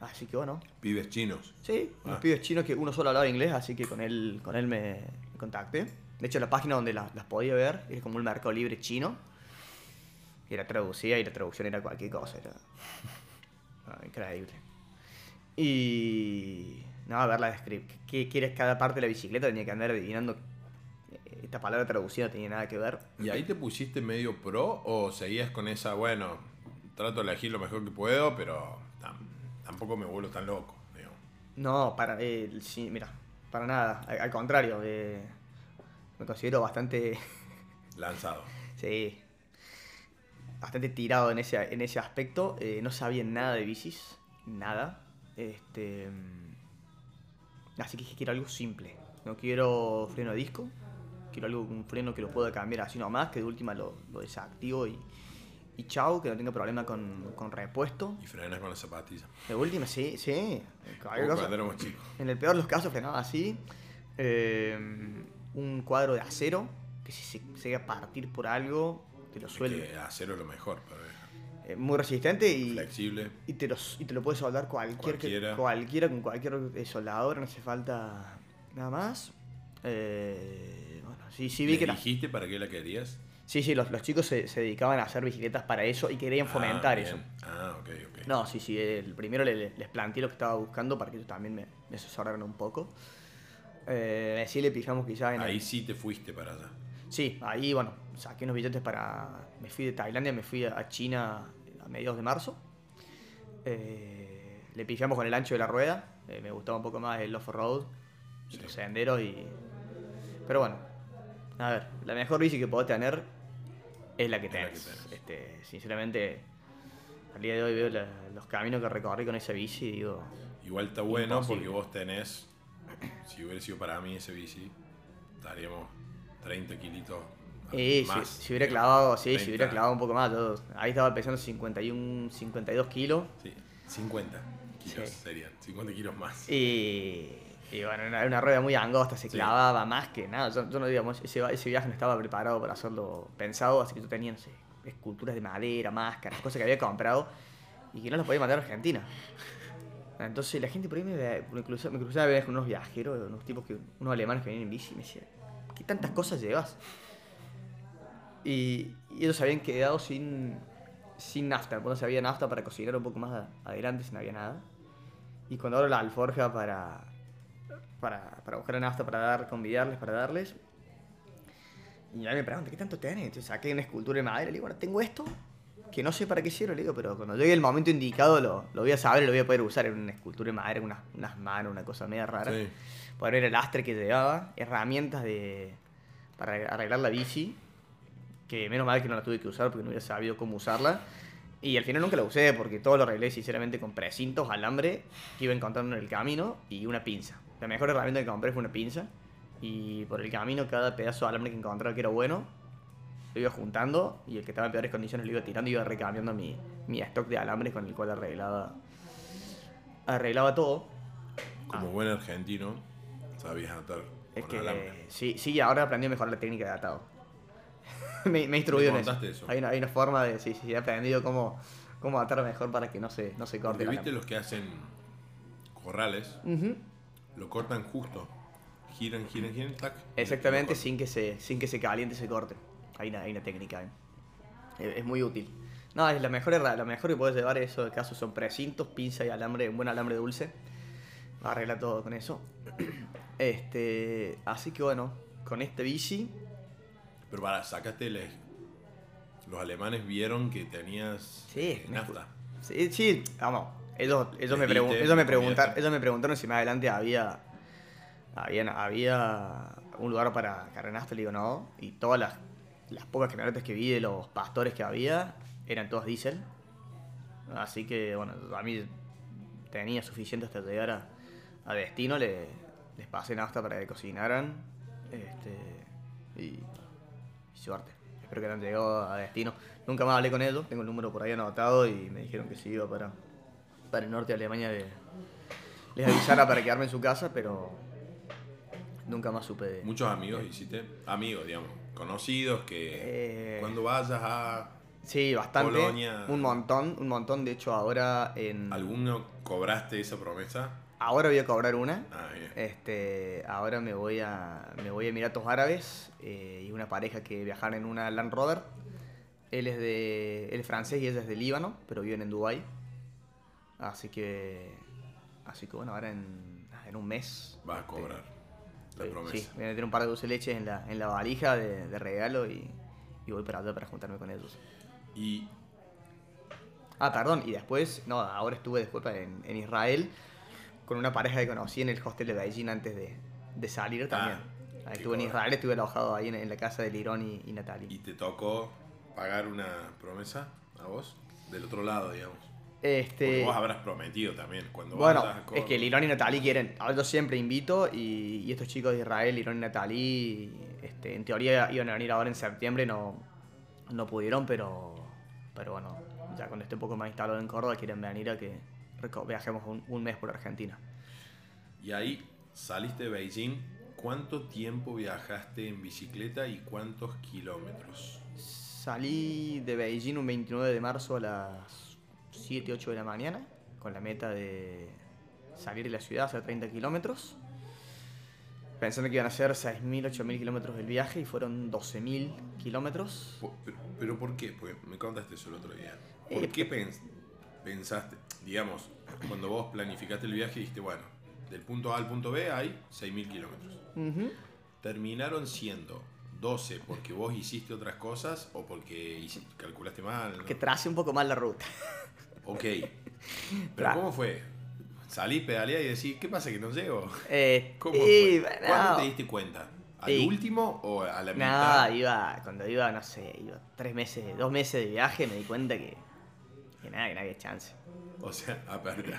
Así que bueno, Pibes chinos. sí, unos Ah. pibes chinos que uno solo hablaba inglés, así que con él, con él me, me contacté. De hecho, la página donde las, las podía ver es como un mercado libre chino. Y la traducía y la traducción era cualquier cosa, era <laughs> ah, increíble. Y nada, ver la descripción. ¿Qué quieres cada parte de la bicicleta? Tenía que andar adivinando. Esta palabra traducida tenía nada que ver. ¿Y ahí te pusiste medio pro o seguías con esa, bueno, trato de elegir lo mejor que puedo, pero tam- tampoco me vuelvo tan loco? digo. No, para. eh, sí, mira, para nada. Al, al contrario, eh, me considero bastante. <laughs> Lanzado. Sí. Bastante tirado en ese, en ese aspecto. Eh, no sabía nada de bicis. Nada. Este. mm, Así que dije, quiero algo simple. No quiero freno a disco. Quiero algo, un freno que lo pueda cambiar así nomás, que de última lo, lo desactivo y, y chau, que no tenga problema con, con repuesto. Y frenas con las zapatillas. De última, sí, sí. En el peor de los casos frenaba así. Eh, un cuadro de acero que si se llega a partir por algo, te lo Es suelve. que acero es lo mejor para. Eh, muy resistente y, Flexible. y, te lo, y te lo puede soldar cualquier, que- Cualquiera. cualquiera con cualquier eh, soldador, no hace falta nada más. Eh, sí, sí vi ¿Le que la- dijiste para qué la querías? Sí, sí, los, los chicos se, se dedicaban a hacer bicicletas para eso y querían fomentar Ah, eso. bien. Ah, ok, ok. No, sí, sí, el primero le- les planteé lo que estaba buscando para que ellos también me, me asesoraran un poco. Eh, sí le fijamos quizás en... el- Ahí sí te fuiste para allá. Sí, ahí, bueno, saqué unos billetes para... Me fui de Tailandia, me fui a China a mediados de marzo. Eh, le pifiamos con el ancho de la rueda. eh, me gustaba un poco más el off-road, Sí. los senderos y... Pero bueno, a ver, la mejor bici que puedo tener es la que Es la que tenés. Este, sinceramente, al día de hoy veo la- los caminos que recorrí con esa bici y digo... Igual está bueno Imposible. porque vos tenés, si hubiera sido para mí ese bici, estaríamos 30 kilitos Eh, más. si, si hubiera clavado, sí, si 30. hubiera clavado un poco más. yo- ahí estaba pesando 51, 52 kilos. Sí, 50 kilos Sí. serían, 50 kilos más. Y, y bueno, era una rueda muy angosta, se Sí. clavaba más que nada. Yo, yo no digamos, ese, ese viaje no estaba preparado para hacerlo pensado, así que yo tenía, no sé, esculturas de madera, máscaras, cosas que había comprado y que no las podía mandar a Argentina. Entonces la gente por ahí me, me cruzaba, me cruzaba con unos viajeros, unos tipos que, unos alemanes que venían en bici y me decían, ¿qué tantas cosas llevas? Y, y ellos se habían quedado sin, sin nafta, cuando se había nafta para cocinar un poco más adelante, si no había nada. Y cuando abro la alforja para, para, para buscar la nafta, para dar, convidarles, para darles, y a mí me preguntan, ¿qué tanto tenés? Entonces saqué una escultura de madera, le digo, bueno, tengo esto, que no sé para qué sirve, le digo, pero cuando llegue el momento indicado lo, lo voy a saber lo voy a poder usar en una escultura de madera, unas, unas manos, una cosa media rara. Sí. Poder ver el lastre que llevaba, herramientas de, para arreglar la bici, que menos mal que no la tuve que usar porque no hubiera sabido cómo usarla. Y al final nunca la usé porque todo lo arreglé sinceramente con precintos, alambre que iba encontrando en el camino y una pinza. La mejor herramienta que compré fue una pinza. Y por el camino cada pedazo de alambre que encontraba que era bueno, lo iba juntando y el que estaba en peores condiciones lo iba tirando y iba recambiando mi, mi stock de alambres con el cual arreglaba, arreglaba todo. Como Ah. buen argentino, sabías atar Es con que alambre. sí, sí, ahora aprendí a mejorar la técnica de atado. <laughs> me, me he instruido en eso. eso. Hay, una, hay una forma de, sí, sí, he aprendido cómo, cómo atar mejor para que no se, no se corte viste los que hacen corrales, Ujú. Lo cortan justo. Giran, giran, giran, tac. Exactamente, sin que, se, sin que se caliente se corte. Hay una, hay una técnica ahí. Es, es muy útil. No, es la mejor, la mejor que puedes llevar en esos casos son precintos, pinza y alambre, un buen alambre dulce. Arregla todo con eso. <clears throat> Este, así que bueno, con este bici Pero para, sacaste el- Los alemanes vieron que tenías Sí, eh, nafta. Sí, sí, vamos. Ellos, ellos, me, pregun- ellos, preguntaron, convidaste. ellos me preguntaron si más adelante había, había, había un lugar para cargar nafta. Le digo no. Y todas las, las pocas camionetas que vi de los pastores que había eran todas diésel. Así que, bueno, a mí tenía suficiente hasta llegar a, a destino. Le, les pasé nafta para que cocinaran. Este, y, y suerte. Espero que hayan llegado a destino. Nunca más hablé con ellos. Tengo el número por ahí anotado y me dijeron que sí iba para, para el norte de Alemania. de- les avisara para quedarme en su casa, pero nunca más supe de... Muchos amigos hiciste, amigos, digamos, conocidos que Eh, cuando vayas a Sí, bastante. Polonia. Un montón, un montón. De hecho, ahora en... alguno cobraste esa promesa. Ahora voy a cobrar una. Ah, bien. Este, ahora me voy a me voy a Emiratos Árabes eh, y una pareja que viajaron en una Land Rover. Él es de él es francés y ella es de Líbano, pero viven en Dubai. Así que así que bueno, ahora en, en un mes Vas a cobrar la eh, promesa. Sí, voy a meter un par de dulce leche en la, en la valija de, de regalo y, y voy para allá para juntarme con ellos. Y Ah, perdón, y después, no, ahora estuve disculpa en, en Israel con una pareja que conocí en el hostel de Beijing antes de, de salir también. qué Ahí estuve en. Israel, estuve alojado ahí en, en la casa de Lirón y, y Natalie. y te tocó pagar una promesa a vos del otro lado, digamos. Porque este, vos habrás prometido también cuando bueno, es que Lirón y Natalie quieren, yo siempre invito y, y estos chicos de Israel, Lirón y Natalie, este, en teoría iban a venir ahora en septiembre, no, no pudieron, pero, pero bueno, ya cuando esté un poco más instalado en Córdoba quieren venir a que viajemos un, un mes por Argentina. Y ahí saliste de Beijing. ¿Cuánto tiempo viajaste en bicicleta y cuántos kilómetros? Salí de Beijing un 29 de marzo a las 7, 8 de la mañana, con la meta de salir de la ciudad, hacer 30 kilómetros. Pensando que iban a ser 6.000, 8.000 kilómetros del viaje y fueron 12.000 kilómetros. Pero, pero ¿por qué? Porque me contaste eso el otro día. Eh, ¿Por qué pens- pensaste, digamos, cuando vos planificaste el viaje dijiste, bueno, del punto A al punto B hay 6.000 kilómetros? ¿Terminaron siendo 12 porque vos hiciste otras cosas o porque calculaste mal? ¿no? Que trace un poco más la ruta. <laughs> Ok, <laughs> Pero ¿cómo fue? Salís, pedaleás y decís, ¿qué pasa que no llego? Eh, ¿Cómo y, fue? ¿Cuándo te diste cuenta? ¿Al Y- último o a la No, mitad? iba, cuando iba, no sé, iba tres meses, dos meses de viaje, me di cuenta que, que nada, que no había chance. O sea, apre-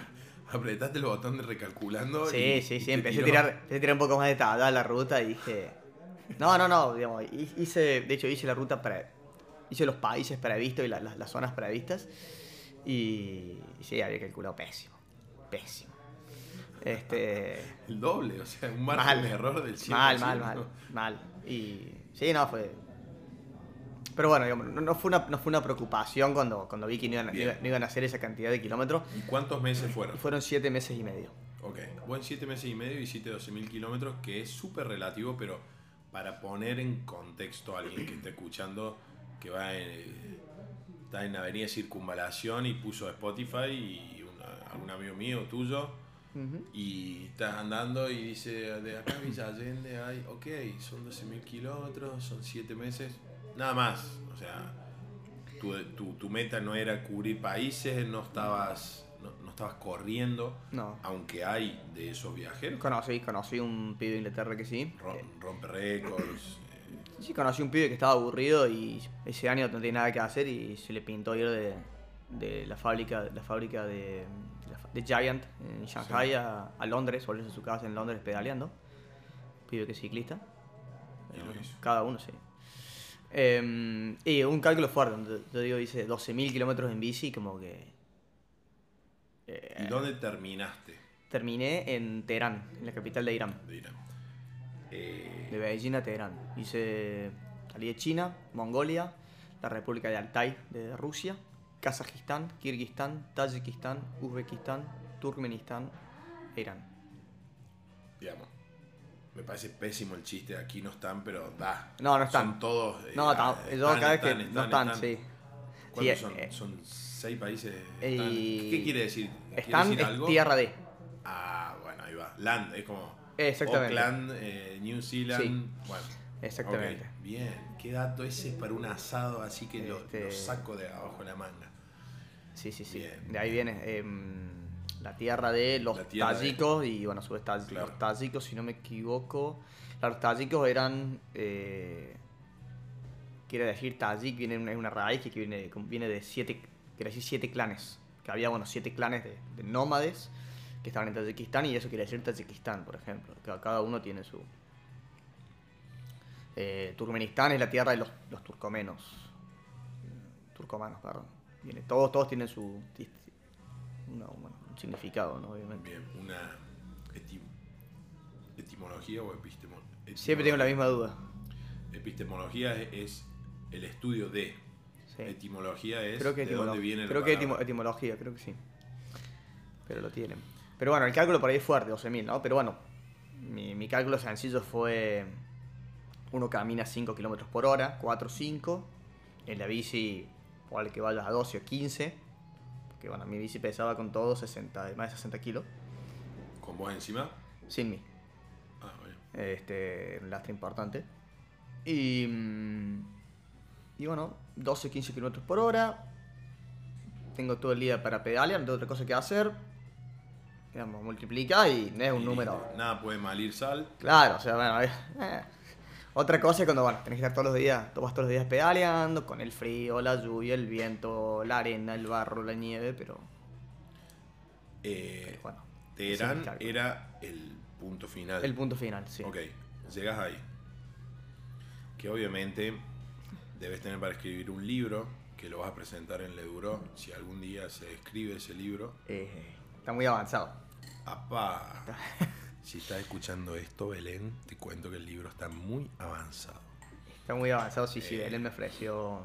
apretaste el botón de recalculando. Sí, y- sí, sí, empecé a, tirar, empecé a tirar un poco más de tabla la ruta y dije. No, no, no, digamos, hice, de hecho hice la ruta pre, hice los países previstos y la- las- las zonas previstas. Y, sí, había calculado pésimo. Pésimo. Este. El doble, o sea, un margen Mal. de error del 100%. Mal, mal, mal, mal. Y sí, no, fue. Pero bueno, digamos, no, no fue una, no fue una preocupación cuando, cuando vi que no iban, no a hacer esa cantidad de kilómetros. ¿Y cuántos meses fueron? Fueron siete meses y medio. Ok, vos en 7 meses y medio hiciste 12.000 kilómetros, que es súper relativo, pero para poner en contexto a alguien que está escuchando, que va en, está en Avenida Circunvalación y puso Spotify y una- algún amigo mío tuyo, y está andando y dice, de acá a Villa Allende hay, ok, son 12.000 kilómetros, son 7 meses, nada más, o sea, tu, tu- tu meta no era cubrir países, no estabas, no, no estabas corriendo, No. aunque hay de esos viajeros, Conocí, conocí un pibe de Inglaterra que sí. rom- rompe récords. Eh, Sí, conocí un pibe que estaba aburrido y ese año no tenía nada que hacer y se le pintó ir de, de la fábrica, la fábrica de, de Giant en Shanghai Sí. a, a Londres, volvió a su casa en Londres pedaleando. Pibe que es ciclista. Cada uno, sí. Eh, y un cálculo fuerte, yo digo, hice 12.000 kilómetros en bici, como que... eh, ¿Y dónde terminaste terminé en Teherán, en la capital de Irán. de Irán? Eh, De Beijing a Teherán. Hice. Salí de China, Mongolia, la República de Altai de Rusia, Kazajistán, Kirguistán, Tayikistán, Uzbekistán, Turkmenistán e Irán. digamos, me parece pésimo el chiste, aquí no están, pero da. No, no están. Son todos. eh, No, están, yo cada vez están, que están, no están, están. sí. ¿Cuántos Sí, son? eh, son seis países. están. ¿Qué quiere decir? ¿Quiere Están decir es algo? tierra de. Ah, bueno, ahí va. Land, es como. Exactamente. Auckland, eh, New Zealand. Sí. Bueno. Exactamente. Bien, qué dato ese es para un asado, así que lo, Este- lo saco de abajo de la manga. Sí, sí, sí. Bien. De ahí viene em, la tierra de los tierra de- tayikos y bueno, a su vez taj- Claro. los tayikos, si no me equivoco, los tayikos eran, eh, quiere decir tayik, viene es una raíz que viene, viene de siete, quiere decir siete clanes, que había, bueno, siete clanes de, de nómades que estaban en Tayikistán y eso quiere decir Tayikistán, por ejemplo, cada uno tiene su... Eh, Turkmenistán es la tierra de los, los turcomenos, turcomanos, perdón. Todos, todos tienen su una- bueno, un significado, ¿no? Obviamente. Bien, una eti- etimología o epistemología. Siempre tengo la misma duda. Epistemología es, es el estudio de. Sí. Etimología es Creo que, de dónde viene la creo que etimología, creo que sí. Pero lo tienen. Pero bueno, el cálculo por ahí es fuerte, 12.000, ¿no? Pero bueno, mi, mi cálculo sencillo fue... Uno camina 5 kilómetros por hora, 4 o 5. En la bici, o que vayas a 12 o 15. Porque bueno, mi bici pesaba con todo 60, más de 60 kilos. ¿Con vos encima? Sin mí. Ah, bueno. Este, un lastre importante. Y, mm, y bueno, 12, 15 kilómetros por hora. Tengo todo el día para pedalear, no tengo otra cosa que hacer. Digamos, multiplica y no es un Y número. Nada puede malir sal. Claro, o sea, bueno, eh, eh. Otra cosa es cuando, bueno, tenés que estar todos los días, vas todos los días pedaleando, con el frío, la lluvia, el viento, la arena, el barro, la nieve, pero Eh, bueno. Teherán era el punto final. el punto final, sí. Ok, llegas ahí. Que obviamente debes tener para escribir un libro que lo vas a presentar en Leduro. Si algún día se escribe ese libro. Eh, está muy avanzado. ¡Apá! <laughs> Si estás escuchando esto, Belén, te cuento que el libro está muy avanzado. Está muy avanzado, sí, sí. Eh. Belén me ofreció,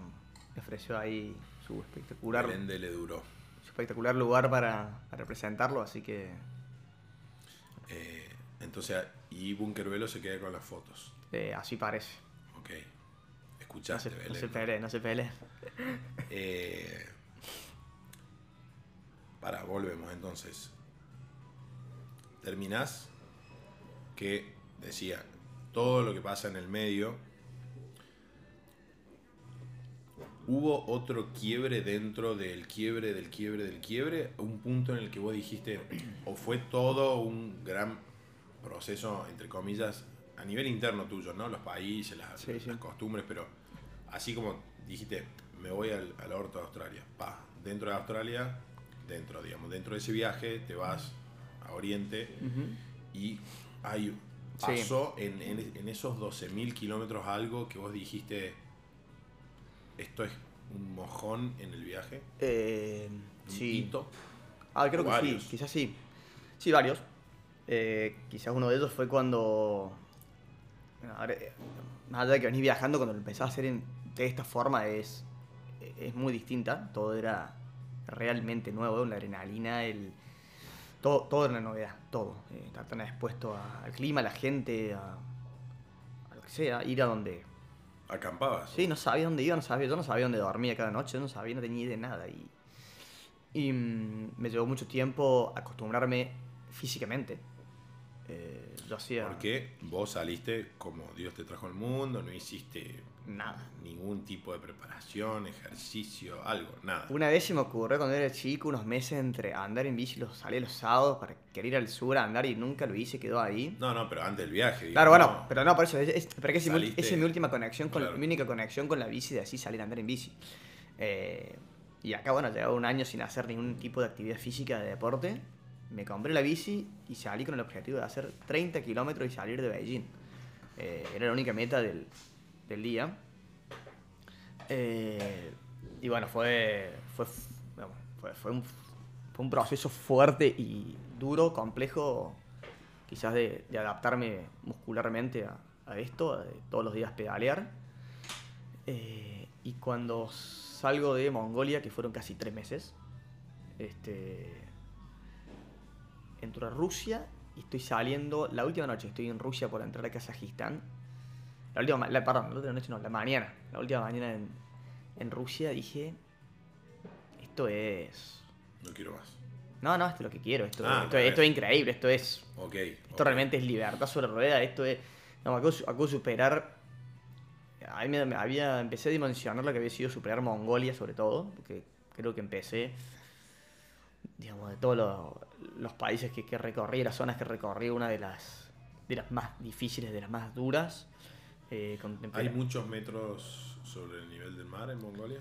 me ofreció ahí su espectacular, Belén de Leduro. su espectacular lugar para, para representarlo, así que Eh, entonces, y Bunkeruelo se queda con las fotos. eh, así parece. Ok. No Escuchaste, se, no Belén. se pelee, no se pelee. Eh, para, volvemos entonces. Terminás que decía todo lo que pasa en el medio ¿Hubo otro quiebre dentro del quiebre, del quiebre, del quiebre? Un punto en el que vos dijiste, o fue todo un gran proceso, entre comillas, a nivel interno tuyo, ¿no? Los países, las, Sí, sí. las costumbres, pero así como dijiste, me voy al, al orto de Australia, pa, dentro de Australia, dentro, digamos, dentro de ese viaje te vas a Oriente y hay, Sí. pasó en, en- en esos 12.000 kilómetros algo que vos dijiste, esto es un mojón en el viaje, Eh, un sí. hito. Ah, creo que varios. sí, quizás sí. Sí, varios. Eh, quizás uno de ellos fue cuando. ahora, eh, más allá de que venís viajando, cuando lo empezás a hacer en- de esta forma es, es muy distinta. Todo era realmente nuevo, la adrenalina, el. Todo, todo era una novedad, todo. Eh, estar tan expuesto a- al clima, a la gente, a, a lo que sea, ir a donde, Acampabas. Sí, no sabía dónde iba, no sabía, yo no sabía dónde dormía cada noche, yo no sabía, no tenía idea de nada. Y, y mm, me llevó mucho tiempo acostumbrarme físicamente. Eh, yo hacía Porque vos saliste como Dios te trajo al mundo, no hiciste nada. ningún tipo de preparación, ejercicio, algo, nada. Una vez se me ocurrió cuando era chico, unos meses entre andar en bici, los salí los sábados para querer ir al sur a andar y nunca lo hice, quedó ahí. No, no, pero antes del viaje. Claro, digamos, bueno, pero no, por eso, es, es- esa es mi última conexión, con, Claro. mi única conexión con la bici de así salir a andar en bici. Eh, y acá, bueno, llevaba un año sin hacer ningún tipo de actividad física de deporte. Me compré la bici y salí con el objetivo de hacer 30 kilómetros y salir de Beijing. Eh, era la única meta del, del día. Eh, y bueno, fue, fue, fue, un, fue un proceso fuerte y duro, complejo, quizás de, adaptarme muscularmente a, a esto, de todos los días pedalear. Eh, y cuando salgo de Mongolia, que fueron casi tres meses, este, entro a Rusia y estoy saliendo, la última noche estoy en Rusia por entrar a Kazajistán. La última, ma- la, perdón, la última noche no, la mañana. La última mañana en, en Rusia dije, esto es... No quiero más. No, no, esto es lo que quiero, esto, Ah, esto, es increíble, esto es Ok. esto realmente es libertad sobre rueda, esto es... No, acabo, acabo superar... A mí me, me había, empecé a dimensionar lo que había sido superar Mongolia sobre todo, porque creo que empecé, digamos, de todos los, los países que, que recorrí, las zonas que recorrí, una de las, de las más difíciles, de las más duras. Eh, ¿Hay muchos metros sobre el nivel del mar en Mongolia?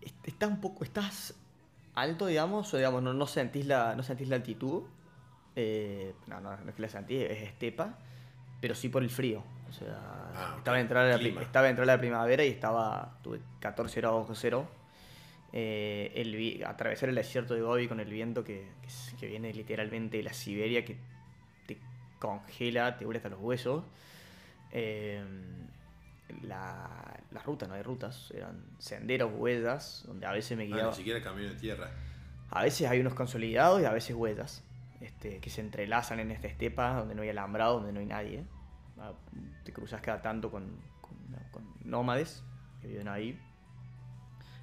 Est- está un poco, estás alto, digamos, o digamos, no, no sentís la, no sentís la altitud. Eh, no, no, no es que la sentís, es estepa, pero sí por el frío. O sea, Ah, estaba, en entrada de la, estaba en entrada la primavera y estaba, tuve 14 grados bajo cero. Eh, el, atravesar el desierto de Gobi con el viento que, que, que viene literalmente de la Siberia, que te congela, te huele hasta los huesos. Eh, la, la ruta, no hay rutas, eran senderos, huellas, donde a veces me Ah, guiaba. ni siquiera camino de tierra. A veces hay unos consolidados y a veces huellas, este, que se entrelazan en esta estepa donde no hay alambrado, donde no hay nadie. Ah, Te cruzas cada tanto con, con, con nómades que viven ahí.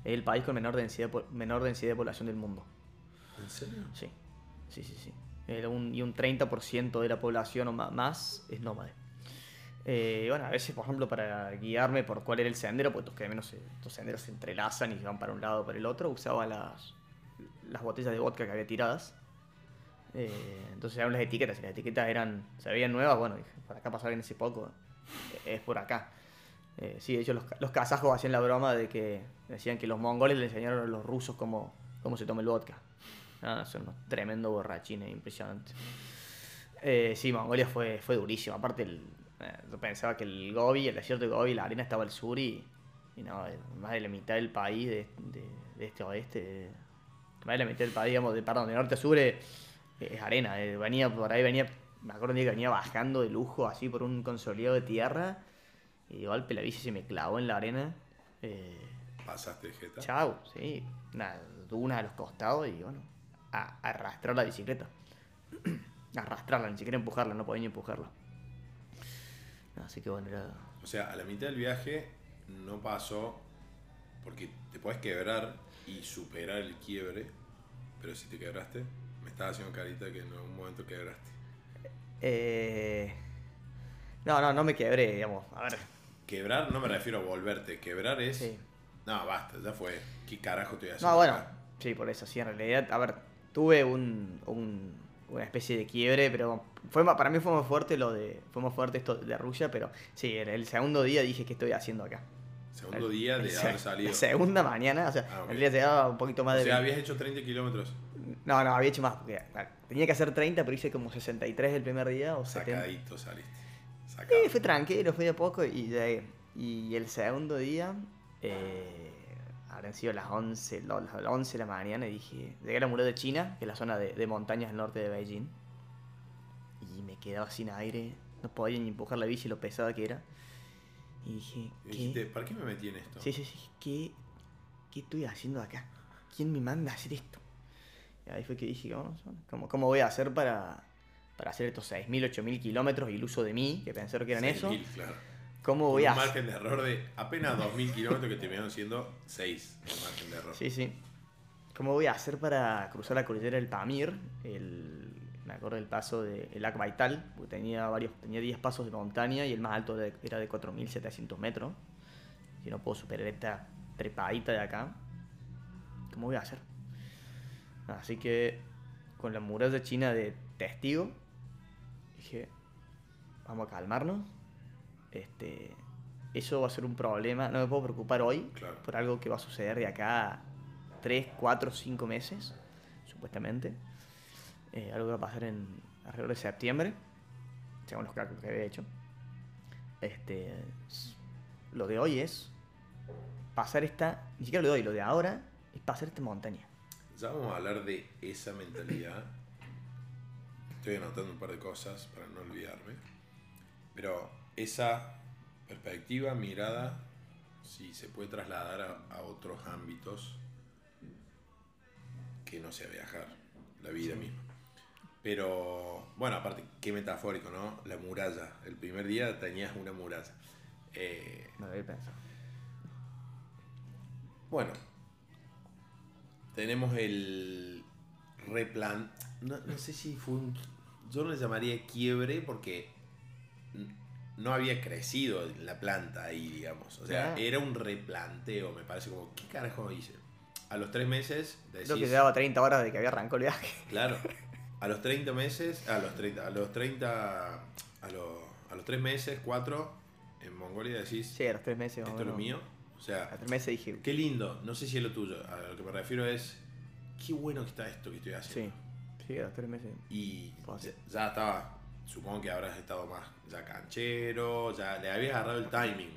Es el país con menor densidad, menor densidad de población del mundo. ¿En serio? Sí, sí, sí. sí. Y un 30% de la población o más es nómade. Eh, bueno, a veces, por ejemplo, para guiarme por cuál era el sendero, pues que menos estos senderos se entrelazan y van para un lado o para el otro, usaba las, las botellas de vodka que había tiradas. Eh, entonces eran las etiquetas, y las etiquetas eran, se veían nuevas, bueno, dije, por acá pasó alguien hace poco, eh, es por acá. Eh, sí, de hecho los, los kazajos hacían la broma de que decían que los mongoles le enseñaron a los rusos cómo, cómo se toma el vodka. Ah, son unos tremendo borrachines, impresionante. Eh, sí, Mongolia fue, fue durísimo. Aparte, el, eh, yo pensaba que el Gobi, el desierto de Gobi, la arena estaba al sur y, y no, eh, más de la mitad del país, de, de- de este a oeste, más de la mitad del país, digamos, de, perdón, de norte a sur eh, es arena. eh, venía por ahí, venía, me acuerdo un día que venía bajando de lujo así por un consolidado de tierra y de golpe la bici se me clavó en la arena. Eh, ¿Pasaste Jeta? Chau, sí. Una duna a los costados y bueno, a, a arrastrar la bicicleta. <clears throat> Arrastrarla, ni siquiera empujarla, no podía ni empujarla. Así que bueno, era. O sea, a la mitad del viaje no pasó porque te puedes quebrar y superar el quiebre, pero si te quebraste, me estaba haciendo carita que en algún momento quebraste. Eh... No, no, no me quebré, digamos. A ver. Quebrar no me refiero a volverte, quebrar es Sí. No, basta, ya fue. ¿Qué carajo estoy haciendo? No, bueno, acá? sí, por eso, sí, en realidad, a ver, tuve un, un- una especie de quiebre, pero fue para mí fue más fuerte lo de, fue más fuerte esto de Rusia, pero sí, en el segundo día dije, ¿qué estoy haciendo acá? Segundo El- día el de se- haber salido. La segunda mañana, o sea, Ah, ok. en realidad llegaba un poquito más O de... sea, 20. habías hecho 30 kilómetros. No, no, había hecho más, porque tenía que hacer 30, pero hice como 63 el primer día o 70. Sacadito saliste. Sacado. Sí, fue tranquilo, fue de poco y llegué. Y el segundo día, eh, habrán sido las 11, lo- las 11 de la mañana y dije, llegué a la muralla de China, que es la zona de, de montañas al norte de Beijing. Me quedaba sin aire, no podía ni empujar la bici, lo pesada que era. Y dije, ¿qué? dijiste, ¿para qué me metí en esto? Sí, sí, sí, ¿qué, qué estoy haciendo acá? ¿Quién me manda a hacer esto? Y ahí fue que dije, "Vamos, bueno, ¿cómo, cómo voy a hacer para, para hacer estos 6.000, 8.000 kilómetros y el uso de mí, que pensé que eran eso? 6.000, claro. ¿Cómo voy un a hacer? margen de error de apenas 2.000 kilómetros que terminaron siendo 6 el margen de error. Sí, sí. ¿Cómo voy a hacer para cruzar la cordillera del Pamir? El, me acuerdo del paso del de Lac Baital, porque tenía varios, tenía 10 pasos de montaña y el más alto era de 4.700 metros. Si no puedo superar esta trepadita de acá, ¿cómo voy a hacer? Así que con la muralla china de testigo, dije, vamos a calmarnos. Este, eso va a ser un problema. No me puedo preocupar hoy Claro. por algo que va a suceder de acá a 3, 4, 5 meses, supuestamente. Eh, algo que va a pasar en alrededor de septiembre, según los cálculos que había hecho. Este, lo de hoy es pasar esta, ni siquiera lo de hoy, lo de ahora es pasar esta montaña. Ya vamos a hablar de esa mentalidad. Estoy anotando un par de cosas para no olvidarme. Pero esa perspectiva, mirada, si se puede trasladar a, a otros ámbitos que no sea viajar, la vida misma. Pero, bueno, aparte, qué metafórico, ¿no? La muralla. El primer día tenías una muralla. Eh, No lo había pensado. bueno, tenemos el replan. No, no sé si fue un. Yo no le llamaría quiebre porque no había crecido la planta ahí, digamos. O sea, era un replanteo, me parece como, ¿qué carajo hice? A los tres meses decís, Creo que llevaba 30 horas de que había arrancado el viaje. Claro. <laughs> A los 30 meses, a los 30, a los 30, a los, a los 3 meses, 4, en Mongolia decís, Sí, a los 3 meses. esto es lo mío. O sea, A los 3 meses dije, Qué lindo, no sé si es lo tuyo. A lo que me refiero es, qué bueno que está esto que estoy sí, haciendo. sí, a los 3 meses. Y ya, ya estaba, supongo que habrás estado más ya canchero, ya le habías agarrado el timing.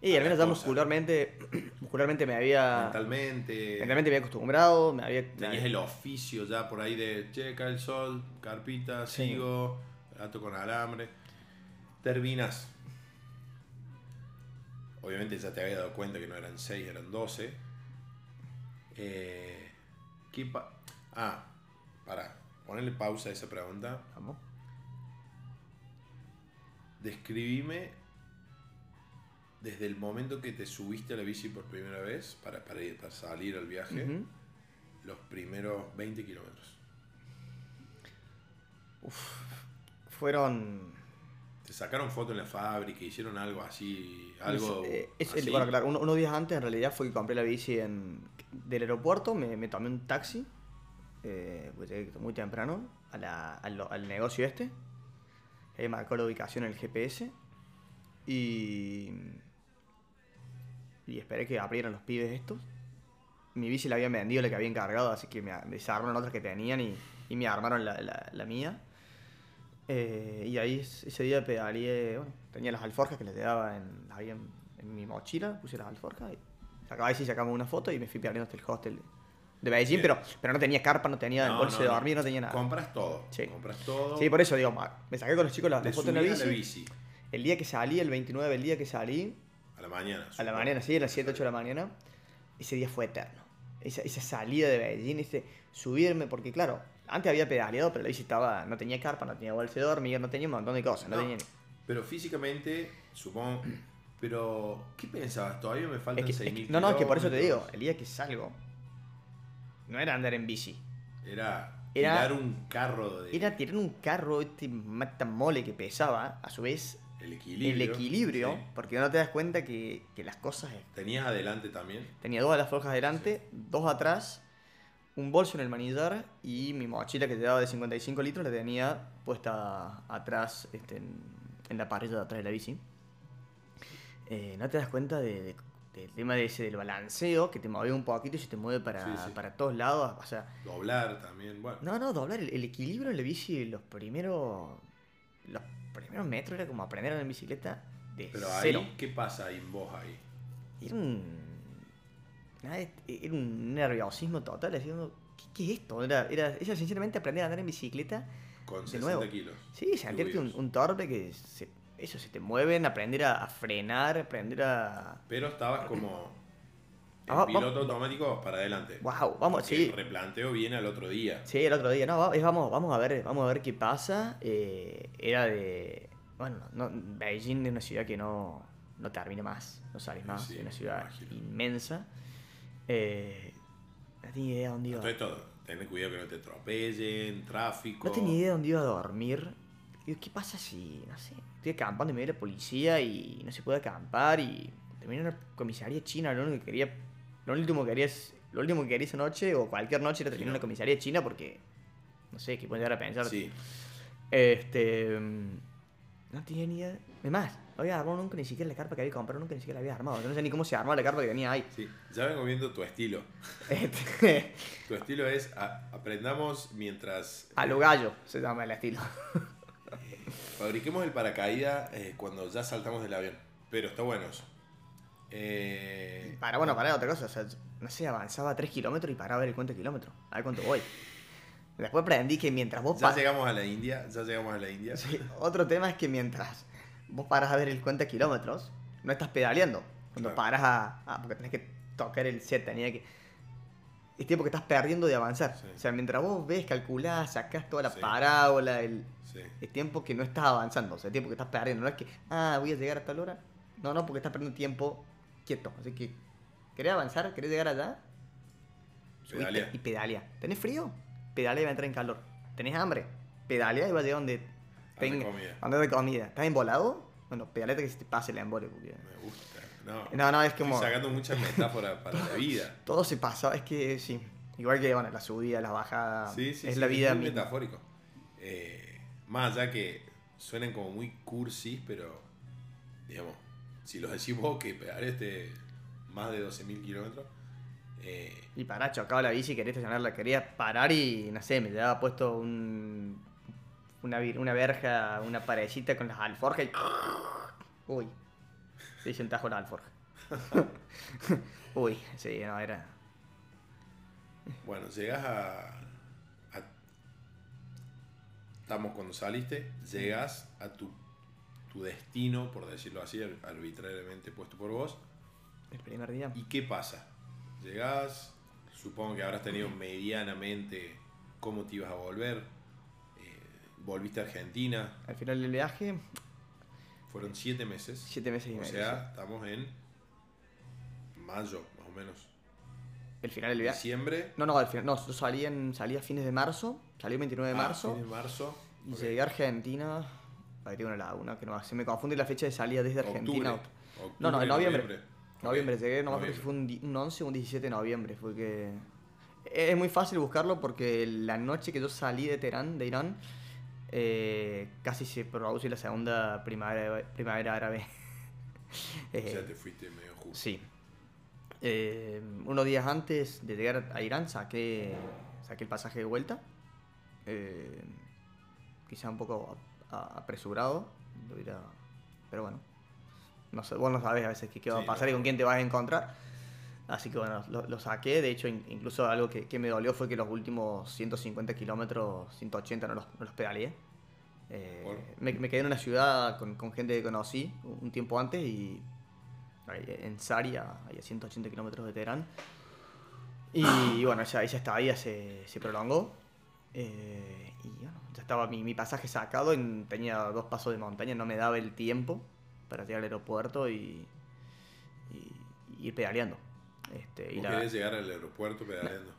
Y al menos ya muscularmente, <clears throat> muscularmente me había... Mentalmente, Mentalmente me había acostumbrado, me había... tenías el oficio ya por ahí de checa el sol, carpita, Sí. sigo, gato con alambre. Terminas. Obviamente ya te había dado cuenta que no eran 6, eran 12. Eh, ¿qué pa- ah, para ponerle pausa a esa pregunta. Vamos. Describime desde el momento que te subiste a la bici por primera vez para, para, ir- para salir al viaje, los primeros 20 kilómetros. Fueron... Te sacaron foto en la fábrica, hicieron algo así, algo Eh, es- así. bueno, claro, uno- unos días antes en realidad fue que compré la bici en, del aeropuerto, me, me tomé un taxi, eh, pues llegué muy temprano a la- al, al negocio este, ahí marcó la ubicación en el GPS y, y esperé que abrieran los pibes estos. Mi bici la habían vendido, la que había encargado, así que me, desarmaron otras que tenían y, y me armaron la, la- la mía. Eh, y ahí es- ese día pedaleé, bueno, tenía las alforjas que les daba en, ahí en, en mi mochila, puse las alforjas y sacaba sí sacamos una foto y me fui pedaleando hasta el hostel de, Beijing, Bien. pero, pero no tenía carpa, no tenía No, bolsa no, de dormir, no tenía nada. Compras todo. Sí. Compras todo. Sí, por eso digo, me saqué con los chicos la, la Te foto en la bici, la bici. El día que salí, el 29, el día que salí, A la mañana. a la supongo. mañana, sí, a las 7, 8 de la mañana, ese día fue eterno. Esa, esa salida de Beijing, ese subirme, porque claro, antes había pedaleado, pero la bici estaba, no tenía carpa, no tenía bolsa de dormir, no tenía un montón de cosas, no, No, tenía ni- Pero físicamente, supongo. <clears throat> Pero, ¿qué pensabas? Todavía me faltan Es que- es 6.000 que- no, no, es que por eso te digo, el día que salgo, no era andar en bici, Era, Era- tirar un carro de. era tirar un carro, este matamole que pesaba, a su vez, El equilibrio. el equilibrio, sí. porque no te das cuenta que, que las cosas... ¿Tenías adelante también? Tenía dos de las forjas adelante, dos atrás, un bolso en el manillar y mi mochila que llevaba de 55 litros la tenía puesta atrás, este, en, en la parrilla de atrás de la bici. Eh, no te das cuenta de- tema de ese, del balanceo, que te mueve un poquito y se te mueve para, Sí, sí. para todos lados. O sea, Doblar también, bueno. no, no, doblar el, el equilibrio en la bici, los primeros, los primeros metros era como aprender a andar en bicicleta de Pero cero. ahí, ¿qué pasa ahí en vos ahí? Era un. nada, Era un nerviosismo total. ¿qué, qué es esto? Era, era, era sinceramente aprender a andar en bicicleta. Con De 60 nuevo. kilos. Sí, sentirte un, un torpe que se, eso, se te mueven, aprender a, a frenar, aprender a. Pero estabas como en Ah, piloto automático para adelante. Wow, vamos, sí. El replanteo viene al otro día. Sí, el otro día, no, va- es, vamos, vamos a ver, vamos a ver qué pasa. Eh, era de. Bueno, no, Beijing es una ciudad que no, no termina más, no sales más, Sí, es una ciudad imagino. inmensa. Eh, no tenía idea dónde iba. Entonces todo, tener cuidado que no te atropellen, tráfico. No tenía idea dónde iba a dormir. Digo, ¿qué pasa si, no sé, estoy acampando y me viene la policía y no se puede acampar y terminé en una comisaría china? Lo único que quería, lo último que quería, es- lo último que quería esa noche o cualquier noche era terminar en una comisaría china porque, no sé, qué pueden llegar a pensar. Sí, Este, mm, no tenía ni idea. Es más, no había armado nunca ni siquiera la carpa que había comprado, nunca ni siquiera la había armado. Yo no sé ni cómo se armaba la carpa que tenía ahí. sí. Ya vengo viendo tu estilo. Este, <laughs> Tu estilo es a- aprendamos mientras a lo gallo se llama el estilo. fabriquemos el paracaídas eh, cuando ya saltamos del avión. Pero está bueno eso. Eh, Para, bueno, para otra cosa, o sea, no sé, avanzaba 3 kilómetros y paraba a ver el cuento de kilómetros, a ver cuánto voy. <laughs> Después aprendí que mientras vos ya llegamos a la India, ya llegamos a la India. Sí, otro tema es que mientras vos paras a ver el cuenta de kilómetros, no estás pedaleando. Cuando Claro. paras a, a- porque tenés que tocar el set, tenía que. Es tiempo que estás perdiendo de avanzar. Sí. O sea, mientras vos ves, calculás, sacás toda la Sí. parábola, el, es tiempo que no estás avanzando, o sea, es tiempo que estás perdiendo. No es que, ah, voy a llegar a tal hora. No, no, porque estás perdiendo tiempo quieto. Así que, ¿querés avanzar? ¿Querés llegar allá? Pedalea. y pedalea. ¿Tenés frío? Pedalea y va a entrar en calor. ¿Tenés hambre? Pedalea y va a llegar donde tenga. comida. Comida. ¿Estás embolado? Bueno, pedalea que se te pase el embole. Porque... Me gusta. No, No, no, es como. Estoy sacando muchas metáforas para la vida. <laughs> Todo se pasa, es que sí. Igual que, bueno, la subida, la bajada. Sí, sí, es sí, la vida muy metafórico. Eh, más allá que suenen como muy cursis, pero digamos, si los decís vos que pedaleaste más de 12.000 kilómetros, eh, Y pará, chocaba la bici, quería estacionarla, quería parar y no sé, me llevaba puesto un, una, una verja, una parecita con las alforjas y. <laughs> Uy, se hizo un tajo la alforja. <laughs> Uy, sí, no, era. bueno, llegas a, a- Estamos cuando saliste, llegas a tu, tu destino, por decirlo así, ar- arbitrariamente puesto por vos. El primer día. ¿Y qué pasa? Llegás, supongo que habrás tenido medianamente cómo te ibas a volver. eh, volviste a Argentina, Al final del viaje, fueron siete meses. siete meses y O medio. sea, estamos en mayo, más o menos. El final del viaje. Diciembre. No, no, al final, no, yo salí, en, salí a fines de marzo, salí el 29 de ah, marzo. fin de marzo. Y ok. llegué a Argentina. Ahí una laguna que no se me confunde la fecha de salida desde Argentina. Octubre. No, no, en noviembre. Ok, Noviembre, llegué, no me acuerdo si noviembre. fue un, un 11 o un 17 de noviembre. Fue que. Es muy fácil buscarlo porque la noche que yo salí de Teherán, de Irán, eh, casi se produce la segunda primavera, primavera árabe. <laughs> O Eh, sea, te fuiste medio justo. Sí. Eh, unos días antes de llegar a Irán saqué, saqué el pasaje de vuelta. Eh, quizá un poco apresurado. lo hubiera- pero bueno. No sé, vos no sabes a veces qué, qué va Sí, a pasar y con quién te vas a encontrar. Así que bueno, lo, lo saqué. De hecho, in- incluso algo que, que me dolió fue que los últimos 150 kilómetros, 180 no los, no los pedaleé. Eh, me, me quedé en una ciudad con, con gente que conocí un tiempo antes y en Saria, ahí a 180 kilómetros de Teherán. Y bueno, esa, esa estadía se, se prolongó. Eh, y bueno, ya estaba mi, mi pasaje sacado, en- tenía dos pasos de montaña, no me daba el tiempo para llegar al aeropuerto y, y- y ir pedaleando. Este, y ¿Vos la- querés llegar al aeropuerto pedaleando?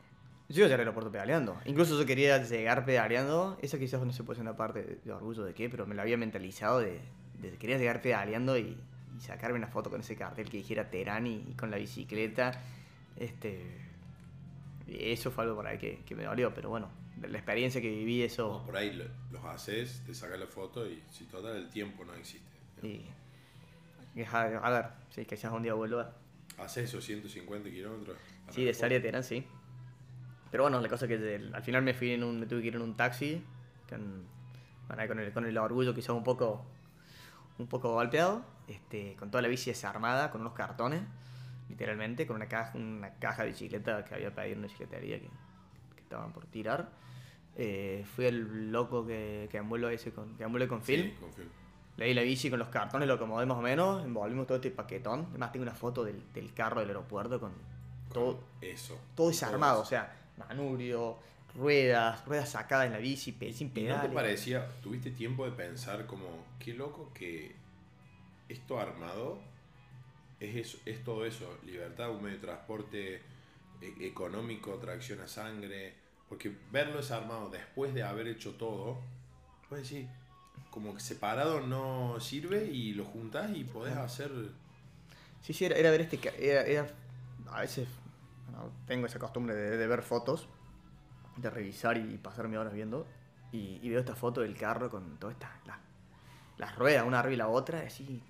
yo iba a llegar al aeropuerto pedaleando. Incluso yo quería llegar pedaleando. Esa quizás no se puede ser una parte de, orgullo de qué, pero me la había mentalizado de de- quería llegar pedaleando y, y sacarme una foto con ese cartel que dijera Terán y, y con la bicicleta. Este, eso fue algo por ahí que, que me dolió, pero bueno, de la experiencia que viví, eso. No, por ahí lo- los haces, te sacas la foto y si total el tiempo no existe. Y, y a, a ver, si quizás un día vuelva. Haces esos 150 kilómetros. Sí, de. Salia a Teherán, sí. Pero bueno, la cosa que del- al final me fui en un, me tuve que ir en un taxi con, con, el, con el orgullo quizás un poco un poco golpeado, este, con toda la bici desarmada, con unos cartones, literalmente, con una caja, una caja de bicicleta que había pedido en una bicicletería que, que estaban por tirar. Eh, fui el loco que, que ese con, que con film. Sí, con film. Le di la bici con los cartones, lo acomodé más o menos, envolvimos todo este paquetón. Además tengo una foto del, del carro del aeropuerto con todo, Eso. todo desarmado, o sea, manurio, ruedas, ruedas sacadas en la bici, sin ¿Y no pedales. te parecía, tuviste tiempo de pensar como, qué loco que esto armado es, eso, es todo eso, libertad, un medio de transporte e- económico, tracción a sangre, porque verlo desarmado después de haber hecho todo, puedes decir, como que separado no sirve y lo juntás y podés hacer... Sí, sí, era, era ver este. Era, era- a veces bueno, tengo esa costumbre de, de ver fotos, de revisar y pasarme horas viendo. Y, y veo esta foto del carro con todas estas. Las, las ruedas, una arriba y la otra, y así.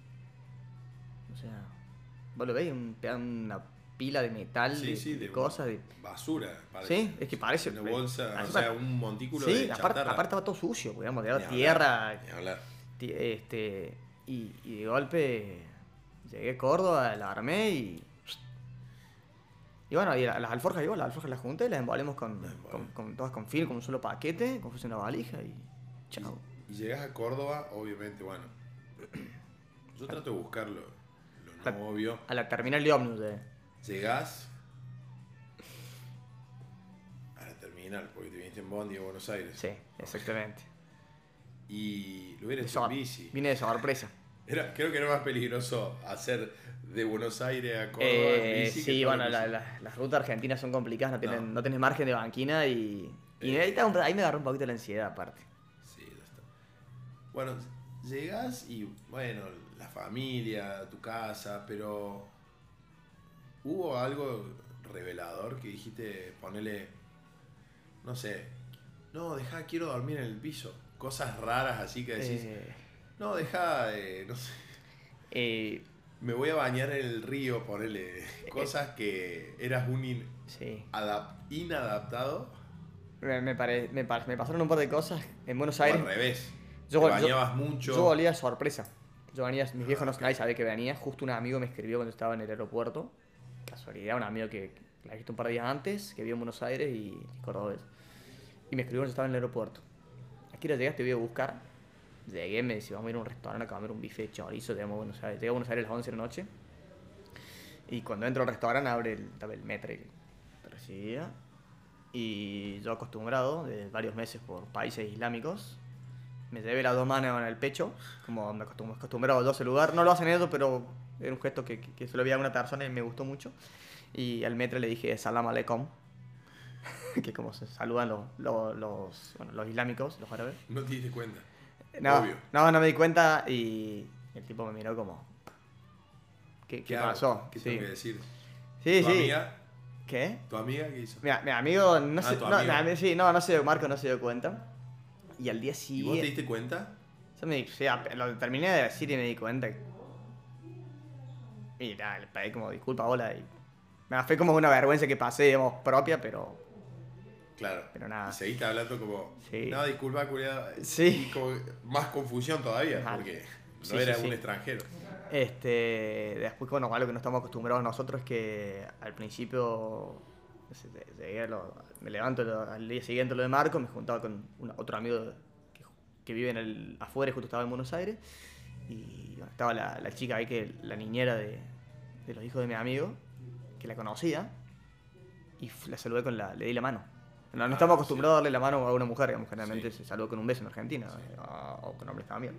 O sea, vos lo veis, un, una pila de metal, Sí, de, sí, de de cosas. De, Basura, parece. Sí, es que parece- Una bolsa, o sea, un montículo sí, de aparte, aparte estaba todo sucio, digamos, de hablar, tierra, ni hablar. Ti- Este, y, y de golpe llegué a Córdoba, la armé y. Y bueno, y la- las alforjas igual, las alforjas las junté, las embolemos con, con, con- todas con film, con un solo paquete, como fuese una valija y. Chao. Y llegas a Córdoba, obviamente, bueno. Yo trato de buscar lo, lo La- no obvio. A la terminal de ómnibus de. Llegás a la terminal, porque te viniste en Bondi a Buenos Aires. Sí, exactamente. Y lo hubieras De hecho en bici. Vine de sorpresa. <laughs> Era, creo que era más peligroso hacer de Buenos Aires a Córdoba Eh, en bici. sí, bueno, en la- las rutas argentinas son complicadas, no, tienen, No. no. tenés margen de banquina y. Y Eh. ahí, un- ahí me agarró un poquito la ansiedad aparte. Sí, ya está. Bueno, llegás y, bueno, la familia, tu casa, pero ¿hubo algo revelador que dijiste, ponele, no sé, no, dejá, quiero dormir en el piso? Cosas raras así que decís, Eh, no, dejá, eh, no sé, eh, me voy a bañar en el río, ponele. <laughs> Cosas que eras un in- sí. adap- inadaptado Me, me, pare- me, pa- me pasaron un par de cosas en Buenos o Aires. al revés. Yo, Te yo- bañabas mucho. Yo volía sorpresa. Yo venía, mis viejos no nadie sabía que venía. Justo un amigo me escribió cuando estaba en el aeropuerto. Casualidad, un amigo que, la he visto un par de días antes, que vive en Buenos Aires y, y cordobés. Y me escribió cuando estaba en el aeropuerto. Aquí hora llegaste, te voy a buscar. Llegué, me dice, vamos a ir a un restaurante a comer un bife de chorizo. A Buenos Aires. Llegué a Buenos Aires a las 11 de la noche. Y cuando entro al restaurante abre el, el metro y recibía. Y yo acostumbrado, de varios meses por países islámicos, me llevé las dos manos en el pecho, como me acostum- acostumbrado a ese lugar. No lo hacen ellos, pero era un gesto que, que, que se lo vi a una persona y me gustó mucho. Y al metro le dije salam aleikum, <laughs> que como se saludan los, los, los, bueno, los islámicos, los árabes. No te diste cuenta. No, Obvio. no, no me di cuenta y el tipo me miró como... ¿Qué, qué hago? pasó? ¿Qué sí. tengo que decir? sí, ¿Tu sí. amiga? ¿Qué? ¿Tu amiga qué hizo? Mira, mi amigo no Ah, tu no, no, sí, no, no dio, Marco no se dio cuenta. Y al día ¿Y vos te siguiente... diste cuenta? Yo me sí, ap- lo terminé de decir y me di cuenta. Y nada, le pedí como disculpa, hola. Y... Nada, fue como una vergüenza que pasé, digamos, propia, pero. Claro. Pero nada. Y seguiste hablando como. Sí. No, disculpa, culiado. Sí. Y como más confusión todavía, Ajá. porque no Sí, era sí, un extranjero. Este. Después, bueno, algo que no estamos acostumbrados nosotros es que al principio. me levanto al día siguiente lo de Marco, me juntaba con un- otro amigo que, que vive en el, afuera, justo estaba en Buenos Aires. Y bueno, estaba la, la chica ahí, que la niñera de, de los hijos de mi amigo, que la conocía, y la saludé con la, le di la mano. No, no Ah, estamos sí. acostumbrados a darle la mano a una mujer, digamos, generalmente Sí. se saluda con un beso en Argentina, eh, o con hombres también.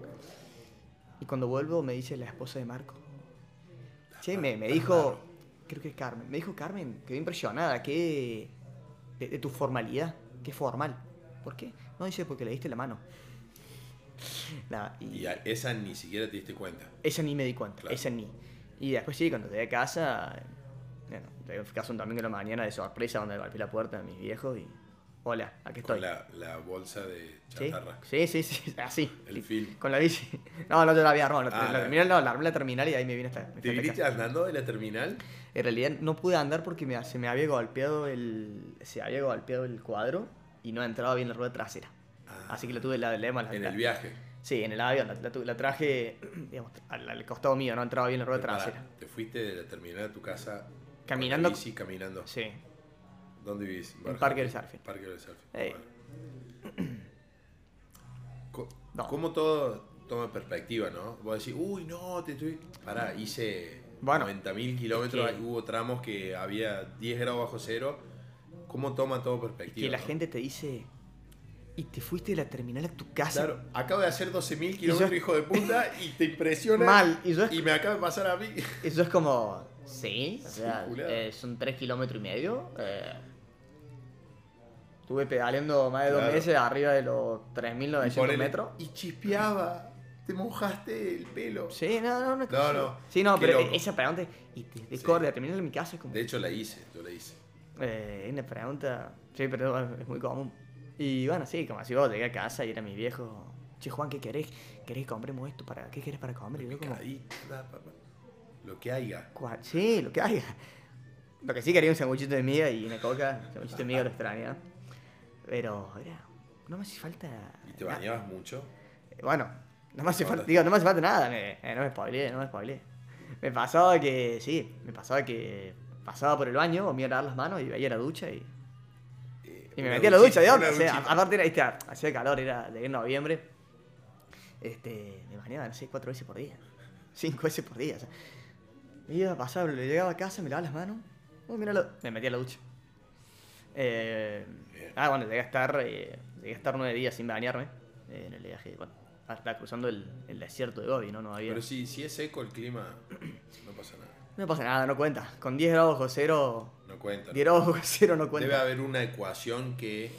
Y cuando vuelvo me dice la esposa de Marco. Che, me, me dijo, creo que es Carmen, me dijo Carmen, quedé impresionada, que de, de tu formalidad, qué formal. ¿Por qué? No dice porque le diste la mano. <laughs> Y Y a esa ni siquiera te diste cuenta. esa ni me di cuenta, Claro. esa ni. Y después sí, cuando llegué a casa, bueno, llegué a casa un domingo de la mañana de sorpresa donde golpeé la puerta de mis viejos y... Hola, aquí estoy. Con la, la bolsa de ¿Sí? chatarra. sí, sí, sí, <laughs> así. El film. Con la bici. <laughs> No, no, yo la había armado. La, Ah, la terminal no, la armé en la terminal y ahí me vine hasta, me ¿Te viniste andando de la terminal? En realidad no pude andar porque me, se me había golpeado el se había golpeado el cuadro y no entraba bien la rueda trasera. Ah, Así que la tuve la, la, la- En el viaje. Sí, en el avión. La, la la traje, <clears throat> digamos, al, al costado mío, no entraba bien la rueda Pará, trasera. Te fuiste de la terminal a tu casa. Caminando- Sí, caminando. Sí. ¿Dónde vivís? En Parque del Surfing. Parque del Surfing. Bueno. <clears throat> No. ¿Cómo todo toma perspectiva, no? Vos decís, uy, no, te estoy. Pará, hice Bueno, 90.000 kilómetros, es que- hubo tramos que había 10 grados bajo cero. ¿Cómo toma todo perspectiva? Que la no? gente te dice, y te fuiste de la terminal a tu casa. Claro, acabo de hacer 12.000 yo- kilómetros, hijo de puta, <laughs> y te impresiona. Mal, y yo- y me acaba de pasar a mí. Eso es como, sí, o sea, eh, son 3 kilómetros y medio. eh, estuve pedaleando más de dos Claro. meses arriba de los Y 3.900 ponele- metros. Y chispeaba. Te mojaste el pelo. Sí, no, no, no. No, no. Sí, no, pero loco. esa pregunta, y te de Sí. corte, terminar en mi casa es como, De hecho, la hice, yo la hice. eh, una pregunta, sí, pero es muy común. Y bueno, sí, como así vos llegué a casa y era mi viejo, che Juan, ¿qué querés? ¿Querés que compremos esto? para ¿Qué querés para comer? Y yo como, da, papá. Lo que haya. "Cua- sí, lo que haya. Lo que sí quería un sanguchito de miga y una coca, sanguchito de miga lo extraña. Pero era, no me hace falta... ¿Y te nada. bañabas mucho? Bueno, no me hace Ahora. falta, digo, no me hace falta nada, me, eh, no me spoileé, no me spoileé. Me pasaba que, sí, me pasaba que pasaba por el baño, me iba a lavar las manos y veía la ducha y, y me una metía a la ducha, de onda. O sea, aparte era, viste, hacía calor, era de noviembre. Este, me bañaba, no sé, cuatro veces por día. <laughs> Cinco veces por día. O sea, me iba a pasar, le llegaba a casa, me lavaba las manos, oh, míralo, me metía a la ducha. Eh, ah, bueno, llegué a estar, eh, llegué a estar nueve días sin bañarme eh, en el viaje, bueno, hasta cruzando el, el desierto de Gobi, ¿no? No había... Pero si, si es seco el clima, <clears throat> no pasa nada. No pasa nada, no cuenta. Con 10 grados bajo cero, cuenta. 10 grados bajo cero no cuenta. Debe haber una ecuación que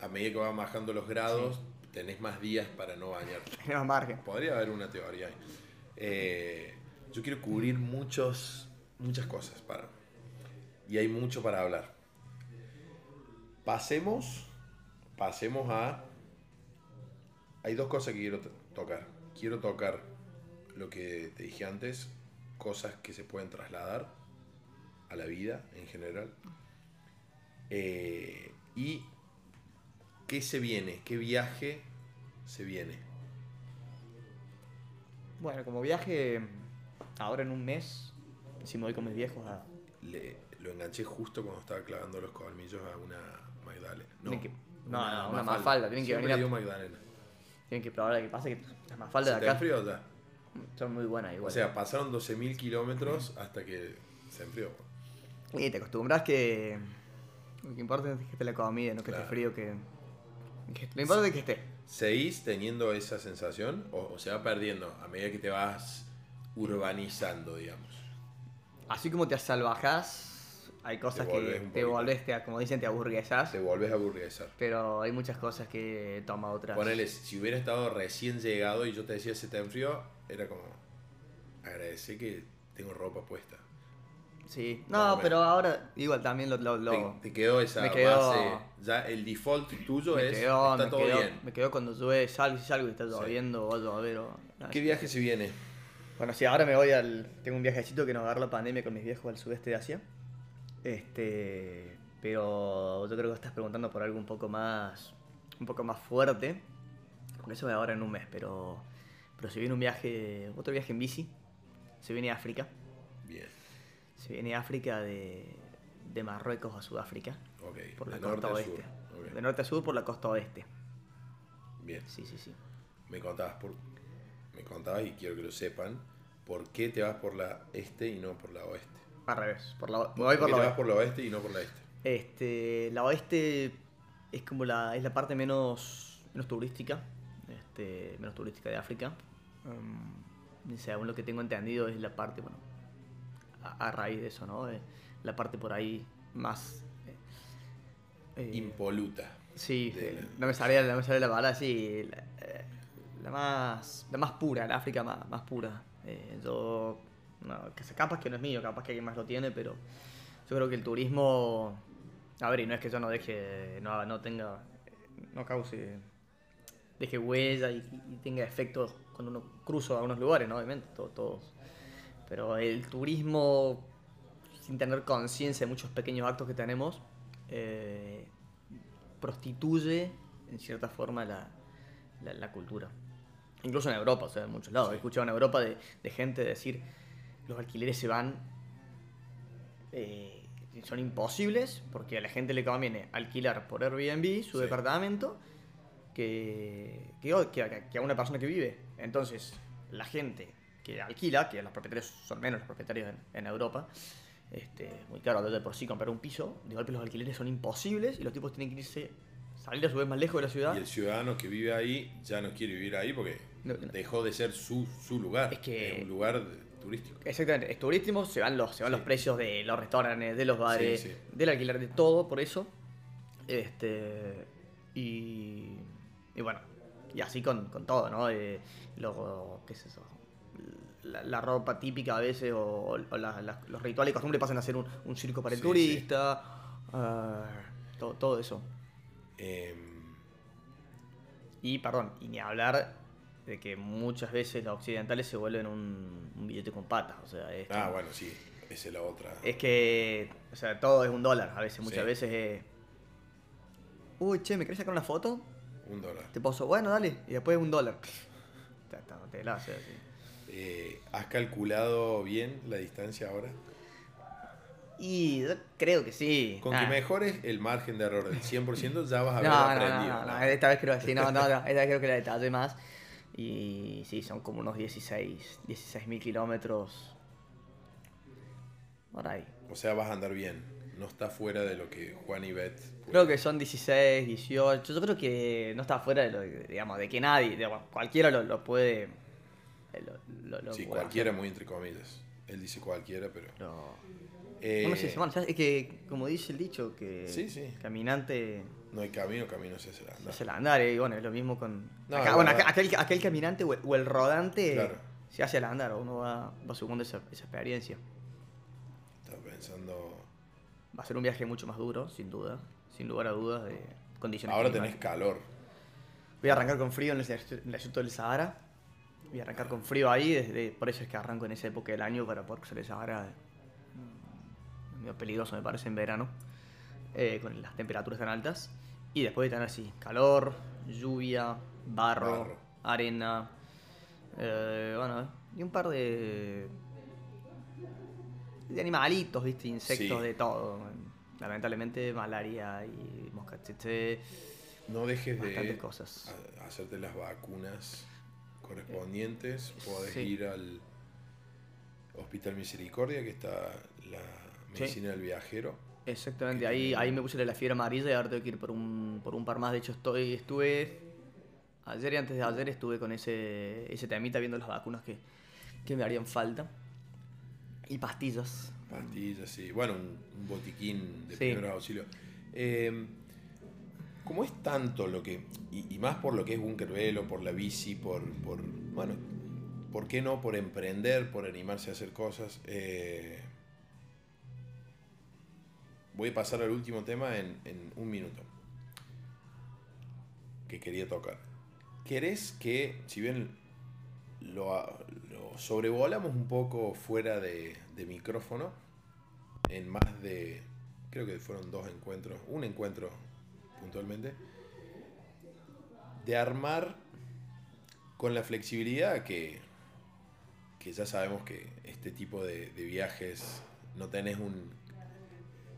a medida que van bajando los grados, tenés más días para no bañarte. <laughs> Hay más margen. Podría haber una teoría ahí. Eh, yo quiero cubrir muchos, muchas cosas para. Y hay mucho para hablar. Pasemos. Pasemos a. Hay dos cosas que quiero to- tocar. Quiero tocar lo que te dije antes, cosas que se pueden trasladar a la vida en general. Eh, y qué se viene, qué viaje se viene. Bueno, como viaje, ahora en un mes, si me voy con mis viejos a... Le, lo enganché justo cuando estaba clavando los colmillos a una Magdalena. No, que- no, no, una Mafalda, tienen que venir a- Magdalena. Tienen que probar la que pasa, que las más faldas ¿Se de acá enfrió ya? son muy buenas igual. O sea, pasaron 12.000 kilómetros hasta que se enfrió. Y te acostumbras que... Lo que importa es que esté la comida, no que Claro. esté frío, que... que- Lo importante es que esté. ¿Seguís teniendo esa sensación o, o se va perdiendo a medida que te vas urbanizando, digamos? Así como te salvajás, hay cosas Te que te volvés, te, como dicen, te aburguesás. Te volvés a aburguesar. Pero hay muchas cosas que toma otras. Ponele, si hubiera estado recién llegado y yo te decía se te enfrió, era como agradecer que tengo ropa puesta. Sí. No, pero ahora igual también lo... lo, lo- Te, te quedó esa me quedó- base. Ya el default tuyo me es. quedó, está me todo quedó- bien. me quedó cuando llueve, salgo y salgo y está Sí. lloviendo, o a llover o... ¿Qué viaje se viene? Bueno, sí, ahora me voy al... Tengo un viajecito que nos agarró la pandemia con mis viejos al sudeste de Asia. Este... Pero yo creo que estás preguntando por algo un poco más... Un poco más fuerte. Con eso voy ahora en un mes, pero... Pero se viene un viaje... Otro viaje en bici. Se viene a África. Bien. Se viene África de... De Marruecos a Sudáfrica. Ok. Por la de costa oeste. sur. De norte a sur por la costa oeste. Bien. Sí, sí, sí. Me contabas por. Me contabas y quiero que lo sepan. ¿Por qué te vas por la este y no por la oeste? Al revés. Por la, ¿Por voy qué por te la vas por la oeste y no por la este? Este, la oeste es como la, es la parte menos, menos turística, este, menos turística de África. Um, y según lo que tengo entendido es la parte, bueno, a, a raíz de eso, ¿no? Eh, la parte por ahí más... eh, eh, Impoluta. sí, de la- no me salía, no me salía la palabra, sí. la- eh, la más, la más pura, la África más, más pura. Eh, yo, no, que se- capaz que no es mío, capaz que alguien más lo tiene, pero yo creo que el turismo, a ver, y no es que yo no deje, no, no tenga, no cause, deje huella y, y tenga efectos cuando uno cruza a unos lugares, ¿no? Obviamente, to- todos. Pero el turismo, sin tener conciencia de muchos pequeños actos que tenemos, eh, prostituye en cierta forma la, la- la cultura. Incluso en Europa, o sea, en muchos lados. He escuchado en Europa de, de gente decir los alquileres se van. eh, son imposibles porque a la gente le conviene alquilar por Airbnb su Sí. departamento que, que, que a una persona que vive. Entonces, la gente que alquila, que los propietarios son menos los propietarios en, en Europa, este, muy caro de por sí comprar un piso, de golpe los alquileres son imposibles y los tipos tienen que irse, salir a su vez más lejos de la ciudad. Y el ciudadano que vive ahí ya no quiere vivir ahí porque No, no. dejó de ser su, su lugar. Es que- un lugar turístico. Exactamente, es turístico, se van los, se van Sí. los precios de los restaurantes, de los bares, Sí, sí. del alquiler, de todo, por eso. Este. Y. Y bueno, y así con, con todo, ¿no? Eh, luego, ¿qué es eso? La, la ropa típica a veces, o, o la- la- los rituales y costumbres pasan a ser un, un circo para el Sí, turista. ah, todo, todo eso. Em, Y, perdón, y ni hablar de que muchas veces los occidentales se vuelven un, un billete con patas. O sea, es ah, bueno, sí. Esa es la otra. Es que, o sea, todo es un dólar. A veces, muchas Sí. veces es. Uy, che, ¿me querés sacar una foto? Un dólar. Te paso, bueno, dale. Y después un dólar. <laughs> Te, la hace así. Eh, ¿Has calculado bien la distancia ahora? Y yo creo que sí. Con Ah. que mejores el margen de error del 100% ya vas a haber no, aprendido. no, no, ¿no? esta vez creo que sí, no, no, no, <laughs> esta vez creo que la detallé más. Y sí, son como unos 16, 16 mil kilómetros. Por ahí. O sea, vas a andar bien. No está fuera de lo que Juan y Beth. Creo que son 16, 18. Yo creo que no está fuera de lo digamos, de que nadie, digamos, cualquiera lo, lo puede. Eh, Lo, lo- lo Sí, cualquiera, muy entre comillas. Él dice cualquiera, pero. pero- Eh, No sé, es que, como dice el dicho, que Sí, sí. caminante no hay camino, camino se hace andar. se hace el andar, y bueno, es lo mismo con. No, acá- es bueno, verdad. aquel, aquel caminante o el, o el rodante Claro. se hace el andar, uno va, va sumando esa, esa experiencia. Estaba pensando. Va a ser un viaje mucho más duro, sin duda, sin lugar a dudas, de condiciones. Ahora tenés climáticas. calor. Voy a arrancar con frío en el, en el del Sahara. Voy a arrancar con frío ahí, desde, por eso es que arranco en esa época del año para poder cruzar el Sahara. Mm, Medio peligroso me parece en verano, eh, con las temperaturas tan altas. Y después de tener así, calor, lluvia, barro, Barro. arena, eh, bueno, y un par de, de animalitos, viste, insectos, Sí. de todo. Lamentablemente malaria y mosca tsetse. No dejes de cosas. hacerte las vacunas correspondientes. Podés Sí. ir al Hospital Misericordia, que está la medicina del viajero. Exactamente, ahí, ahí me puse la fiebre amarilla y ahora tengo que ir por un, por un par más. De hecho, estoy, estuve ayer y antes de ayer estuve con ese, ese temita viendo las vacunas que, que me harían falta. Y pastillas. Pastillas, sí. Bueno, un, un botiquín de Sí. primeros auxilios. Eh, como es tanto lo que. Y, más por lo que es Bunker Velo, por la bici, por. por bueno, ¿por qué no? Por emprender, por animarse a hacer cosas. eh, voy a pasar al último tema en, en un minuto. Que quería tocar. ¿Querés que, si bien lo, lo sobrevolamos un poco fuera de, de micrófono, en más de, creo que fueron dos encuentros, un encuentro puntualmente, de armar con la flexibilidad que, que ya sabemos que este tipo de, viajes no tenés un,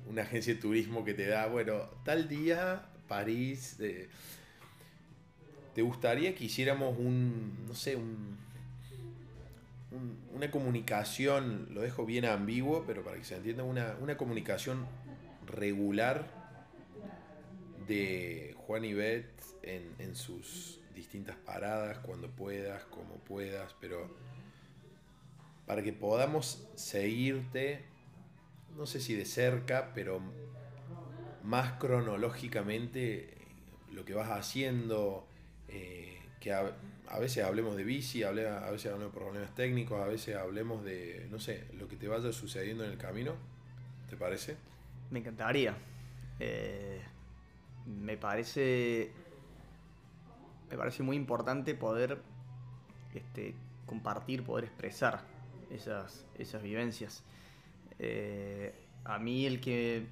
una agencia de turismo que te da, bueno, tal día, París, de- ¿te gustaría que hiciéramos un, no sé, un- una comunicación, lo dejo bien ambiguo, pero para que se entienda, una, una comunicación regular de Juan y Beth en, en sus distintas paradas, cuando puedas, como puedas, pero para que podamos seguirte, no sé si de cerca, pero más cronológicamente lo que vas haciendo, eh, que a, a veces hablemos de bici, a veces hablemos de problemas técnicos, a veces hablemos de, no sé, lo que te vaya sucediendo en el camino. ¿Te parece? Me encantaría. Eh, me parece. Me parece muy importante poder este, compartir, poder expresar esas, esas vivencias. Eh, a mí el que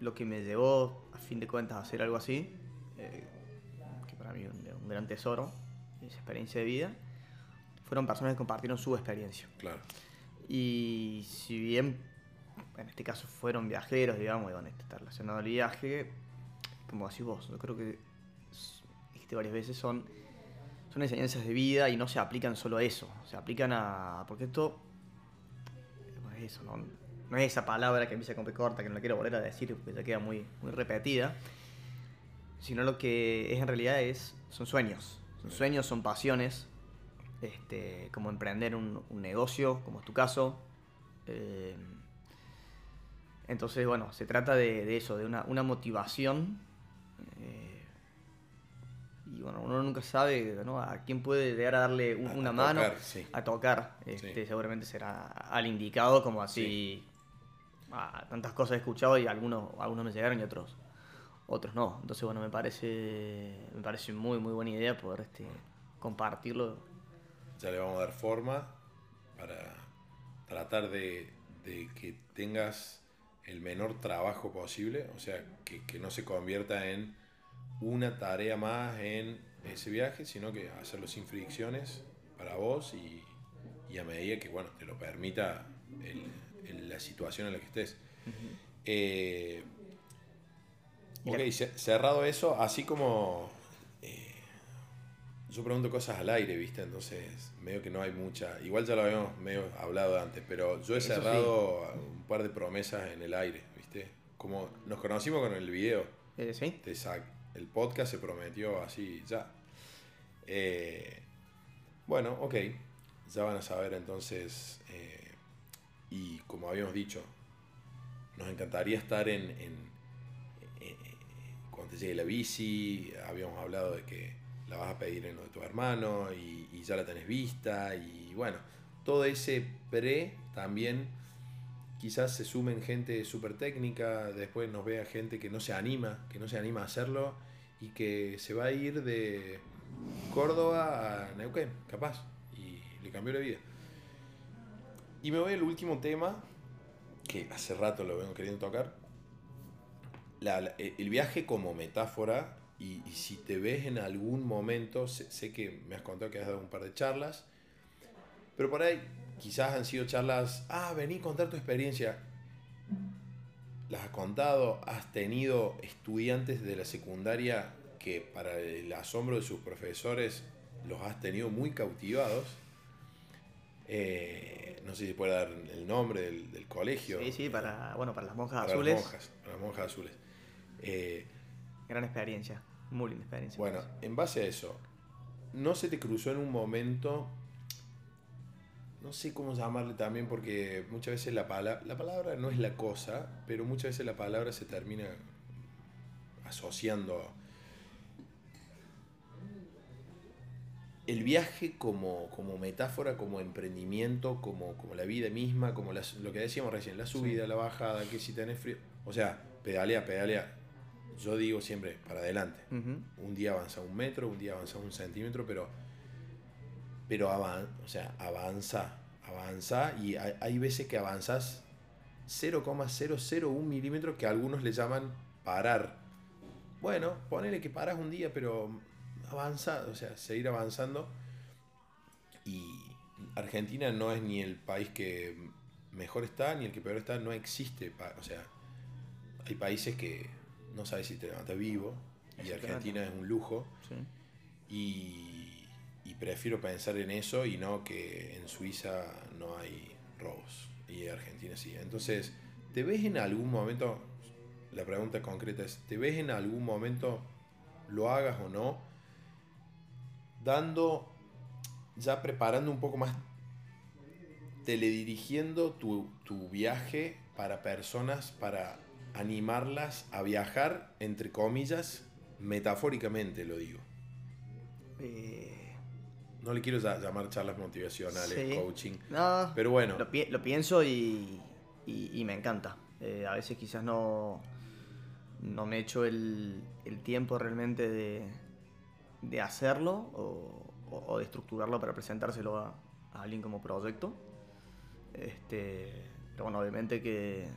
lo que me llevó a fin de cuentas a hacer algo así, eh, que para mí es un, gran tesoro, esa experiencia de vida, fueron personas que compartieron su experiencia. Claro. Y si bien en este caso fueron viajeros, digamos, y este está relacionado al viaje, como decís vos, yo creo que dijiste varias veces, son, son enseñanzas de vida y no se aplican solo a eso, se aplican a. porque esto. es eso, ¿no? no es esa palabra que empieza con P corta, que no la quiero volver a decir porque ya queda muy, muy repetida, sino lo que es en realidad es, son sueños. Son sueños, son pasiones, este, como emprender un, negocio, como es tu caso. Eh, entonces, bueno, se trata de, eso, de una, motivación. Bueno, uno nunca sabe a quién puede llegar a darle una mano a tocar. Este, Seguramente será al indicado, como así tantas cosas he escuchado y algunos, algunos me llegaron y otros otros no. Entonces, bueno, me parece me parece muy, muy buena idea poder este, compartirlo. Ya le vamos a dar forma para tratar de, que tengas el menor trabajo posible, o sea, que, no se convierta en una tarea más en ese viaje, sino que hacerlo sin fricciones para vos y, y a medida que, bueno, te lo permita el, la situación en la que estés. Eh, ok, cerrado eso, así como eh, yo pregunto cosas al aire, ¿viste? Entonces, medio que no hay mucha. Igual ya lo habíamos medio hablado antes, pero yo he cerrado un par de promesas en el aire, ¿viste? Como nos conocimos con el video. Eh, sí. El podcast se prometió así ya. bueno, ok. Ya van a saber entonces y como habíamos dicho, nos encantaría estar en, cuando te llegue la bici, habíamos hablado de que la vas a pedir en lo de tu hermano y, ya la tenés vista y bueno, todo ese pre también quizás se sumen gente súper técnica, después nos vea gente que no se anima, que no se anima a hacerlo y que se va a ir de Córdoba a Neuquén, capaz, y le cambió la vida. Y me voy al último tema, que hace rato lo vengo queriendo tocar. el viaje como metáfora, y, si te ves en algún momento, sé, que me has contado que has dado un par de charlas, pero por ahí quizás han sido charlas, ah, vení a contar tu experiencia. Las has contado, has tenido estudiantes de la secundaria que para el asombro de sus profesores los has tenido muy cautivados eh, no sé si puede dar el nombre del, colegio. Sí, sí, para, bueno, para las monjas azules. Las monjas, para las monjas azules. Eh, Gran experiencia, muy linda experiencia. Bueno, en base a eso, ¿no se te cruzó en un momento, no sé cómo llamarle también, porque muchas veces la, palabra, la palabra no es la cosa, pero muchas veces la palabra se termina asociando el viaje como, como metáfora, como emprendimiento, como, como la vida misma, como lo que decíamos recién, la subida, la bajada, que si tenés frío. O sea, pedalea, pedalea. Yo digo siempre para adelante. Un día avanza un metro, un día avanza un centímetro, pero, pero avanza, o sea, avanza, avanza y hay, hay veces que avanzas 0,001 milímetros que algunos le llaman parar. Bueno, ponele que paras un día, pero avanzar, o sea, seguir avanzando. Y Argentina no es ni el país que mejor está ni el que peor está, no existe. O sea, hay países que no sabes si te levantas vivo y Argentina es un lujo. Y, prefiero pensar en eso y no que en Suiza no hay robos y en Argentina sí. Entonces, ¿te ves en algún momento, la pregunta concreta es, ¿te ves en algún momento, lo hagas o no, dando, ya preparando un poco más, teledirigiendo tu, tu viaje para personas, para animarlas a viajar, entre comillas, metafóricamente lo digo. Eh, no le quiero llamar charlas motivacionales, Sí. coaching. No, Pero bueno, lo, pi- lo pienso y, y- y me encanta. Eh, a veces quizás no, no me echo el, el tiempo realmente de, de hacerlo o, o- de estructurarlo para presentárselo a, a alguien como proyecto. Este, pero bueno, obviamente que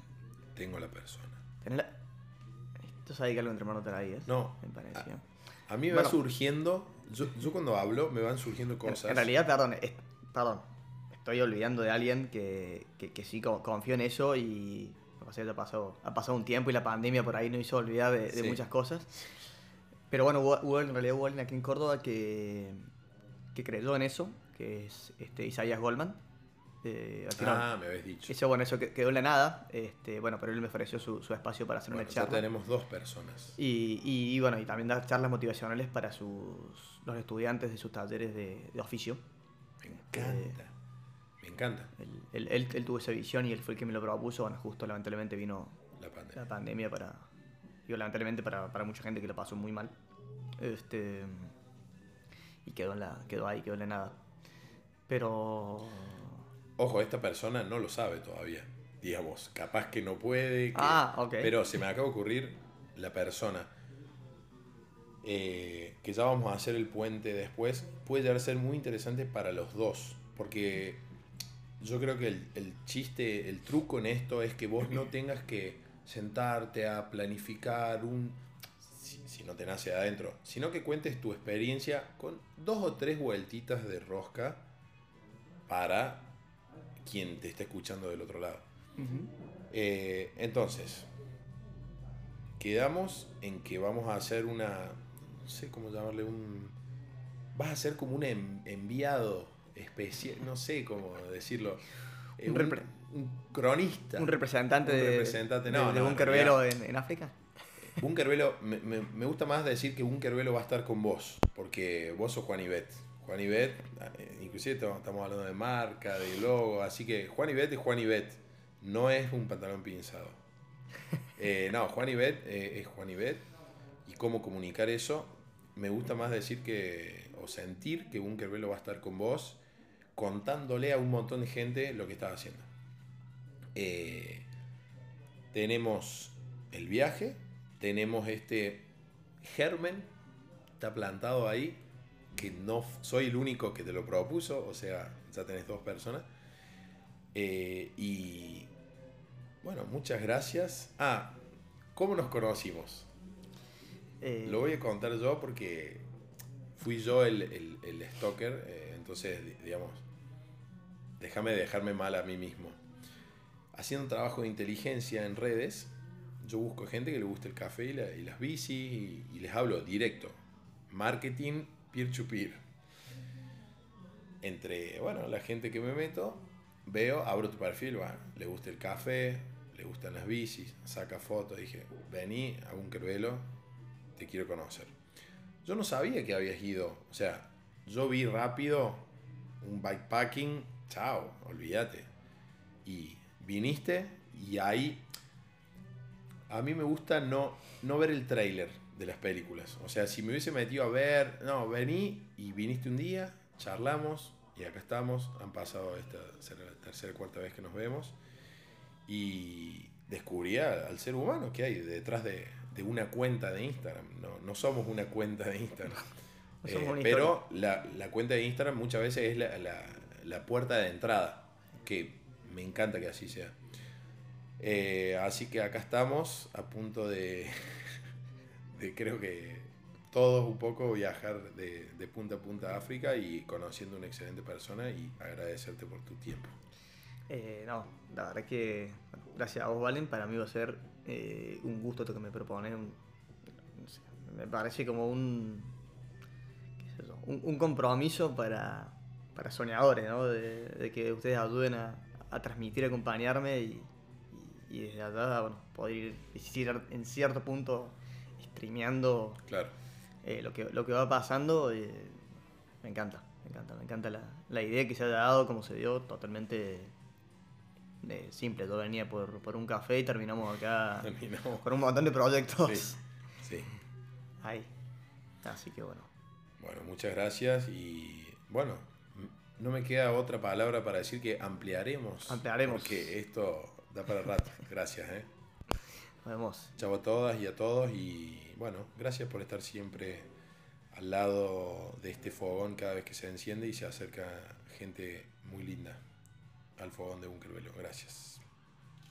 tengo la persona. tenés la... Esto sabe que algo entre manos traías. No. Me pareció. A mí me Bueno. va surgiendo, yo, yo cuando hablo me van surgiendo En, cosas. en realidad, perdón, es- perdón, estoy olvidando de alguien que, que, que sí co- confío en eso y pasa es que ha pasado, un tiempo y la pandemia por ahí nos hizo olvidar de, de Sí. muchas cosas. Pero bueno, hubo, hubo- en realidad hubo alguien aquí en Córdoba que, que creyó en eso, que es este, Isaías Goldman. Eh, al final, ah, me habéis dicho. Eso, bueno, eso que- quedó en la nada, este, bueno, pero él me ofreció su, su espacio para hacer Bueno, una ya charla. tenemos dos personas. Y, y, y bueno, y también dar charlas motivacionales para sus, los estudiantes de sus talleres de, de oficio. Me encanta. Me encanta Él, él- él- él tuvo esa visión y él fue el que me lo propuso. Bueno, justo lamentablemente vino la pandemia. la pandemia para. Digo, lamentablemente para, para mucha gente que lo pasó muy mal. Este. Y quedó, en la, quedó ahí, quedó en la nada. Pero. Ojo, esta persona no lo sabe todavía. Digamos, capaz que no puede. que- Ah, ok. Pero se me acaba de ocurrir la persona. eh, que ya vamos a hacer el puente después. Puede llegar a ser muy interesante para los dos. Porque yo creo que el, el chiste, el truco en esto es que vos no <clears throat> tengas que sentarte a planificar un. Si, si no te nace de adentro, sino que cuentes tu experiencia con dos o tres vueltitas de rosca para quien te está escuchando del otro lado. Eh, entonces, quedamos en que vamos a hacer una, no sé cómo llamarle, un... Vas a ser como un en- enviado especial, no sé cómo decirlo. eh, Un un, repre- un cronista. Un representante Un de, representante, de, no, de no, un en África. Bunker Velo, me, me- me gusta más decir que Bunker Velo va a estar con vos, porque vos sos Juan Ibet. Juan Ibet, eh, inclusive estamos estamos hablando de marca, de logo, así que Juan Ibet es Juan Ibet, no es un pantalón pinzado. <laughs> Eh, no, Juan Ibet eh, es Juan Ibet, y cómo comunicar eso, me gusta más decir que, o sentir que Bunker Velo va a estar con vos, contándole a un montón de gente lo que estás haciendo. Eh, tenemos el viaje, tenemos este germen, está plantado ahí, que no soy el único que te lo propuso, o sea, ya tenés dos personas. Eh, y bueno, muchas gracias. Ah, ¿cómo nos conocimos? Eh, Lo voy a contar yo porque fui yo el, el, el stalker, eh, entonces, di- digamos, déjame dejarme mal a mí mismo. Haciendo un trabajo de inteligencia en redes, yo busco gente que le guste el café y, la- y las bicis y, y les hablo directo. Marketing peer-to-peer. Entre, bueno, la gente que me meto, veo, abro tu perfil, va, le gusta el café, le gustan las bicis, saca fotos, dije, vení a un Velo, te quiero conocer. Yo no sabía que habías ido, o sea, yo vi rápido un bikepacking, chao, olvídate. Y viniste y ahí a mí me gusta no, no ver el trailer de las películas. O sea, si me hubiese metido a ver, no, vení y viniste un día, charlamos y acá estamos. Han pasado esta será la tercera cuarta vez que nos vemos. Y descubrí al ser humano que hay detrás de, de una cuenta de Instagram. No, no somos una cuenta de Instagram. <laughs> No Eh, pero la, la cuenta de Instagram muchas veces es la, la- la puerta de entrada. Que me encanta que así sea. Eh, así que acá estamos a punto de, <laughs> creo que todos un poco viajar de, punta a punta a África y conociendo una excelente persona y agradecerte por tu tiempo. Eh, no, la verdad que bueno, gracias a vos, Valen, para mí va a ser eh, un gusto esto que me sé, me parece como un, un, compromiso para, para soñadores, ¿no? De, de que ustedes ayuden a, transmitir, acompañarme y, y, y desde allá, bueno, poder ir en cierto punto streameando Claro. eh, lo, que, lo que va pasando. eh, me encanta, me encanta, me encanta la, la idea que se haya dado, como se dio, totalmente eh, simple. Yo venía por, por un café y terminamos acá Terminamos. con un montón de proyectos. Sí, sí. Ahí. Así que bueno. Bueno, muchas gracias y bueno, no me queda otra palabra para decir que ampliaremos. Ampliaremos. Porque esto da para rato. Gracias, ¿eh? Nos vemos. Chau a todas y a todos y bueno, gracias por estar siempre al lado de este fogón cada vez que se enciende y se acerca gente muy linda al fogón de Bunker Velo. Gracias.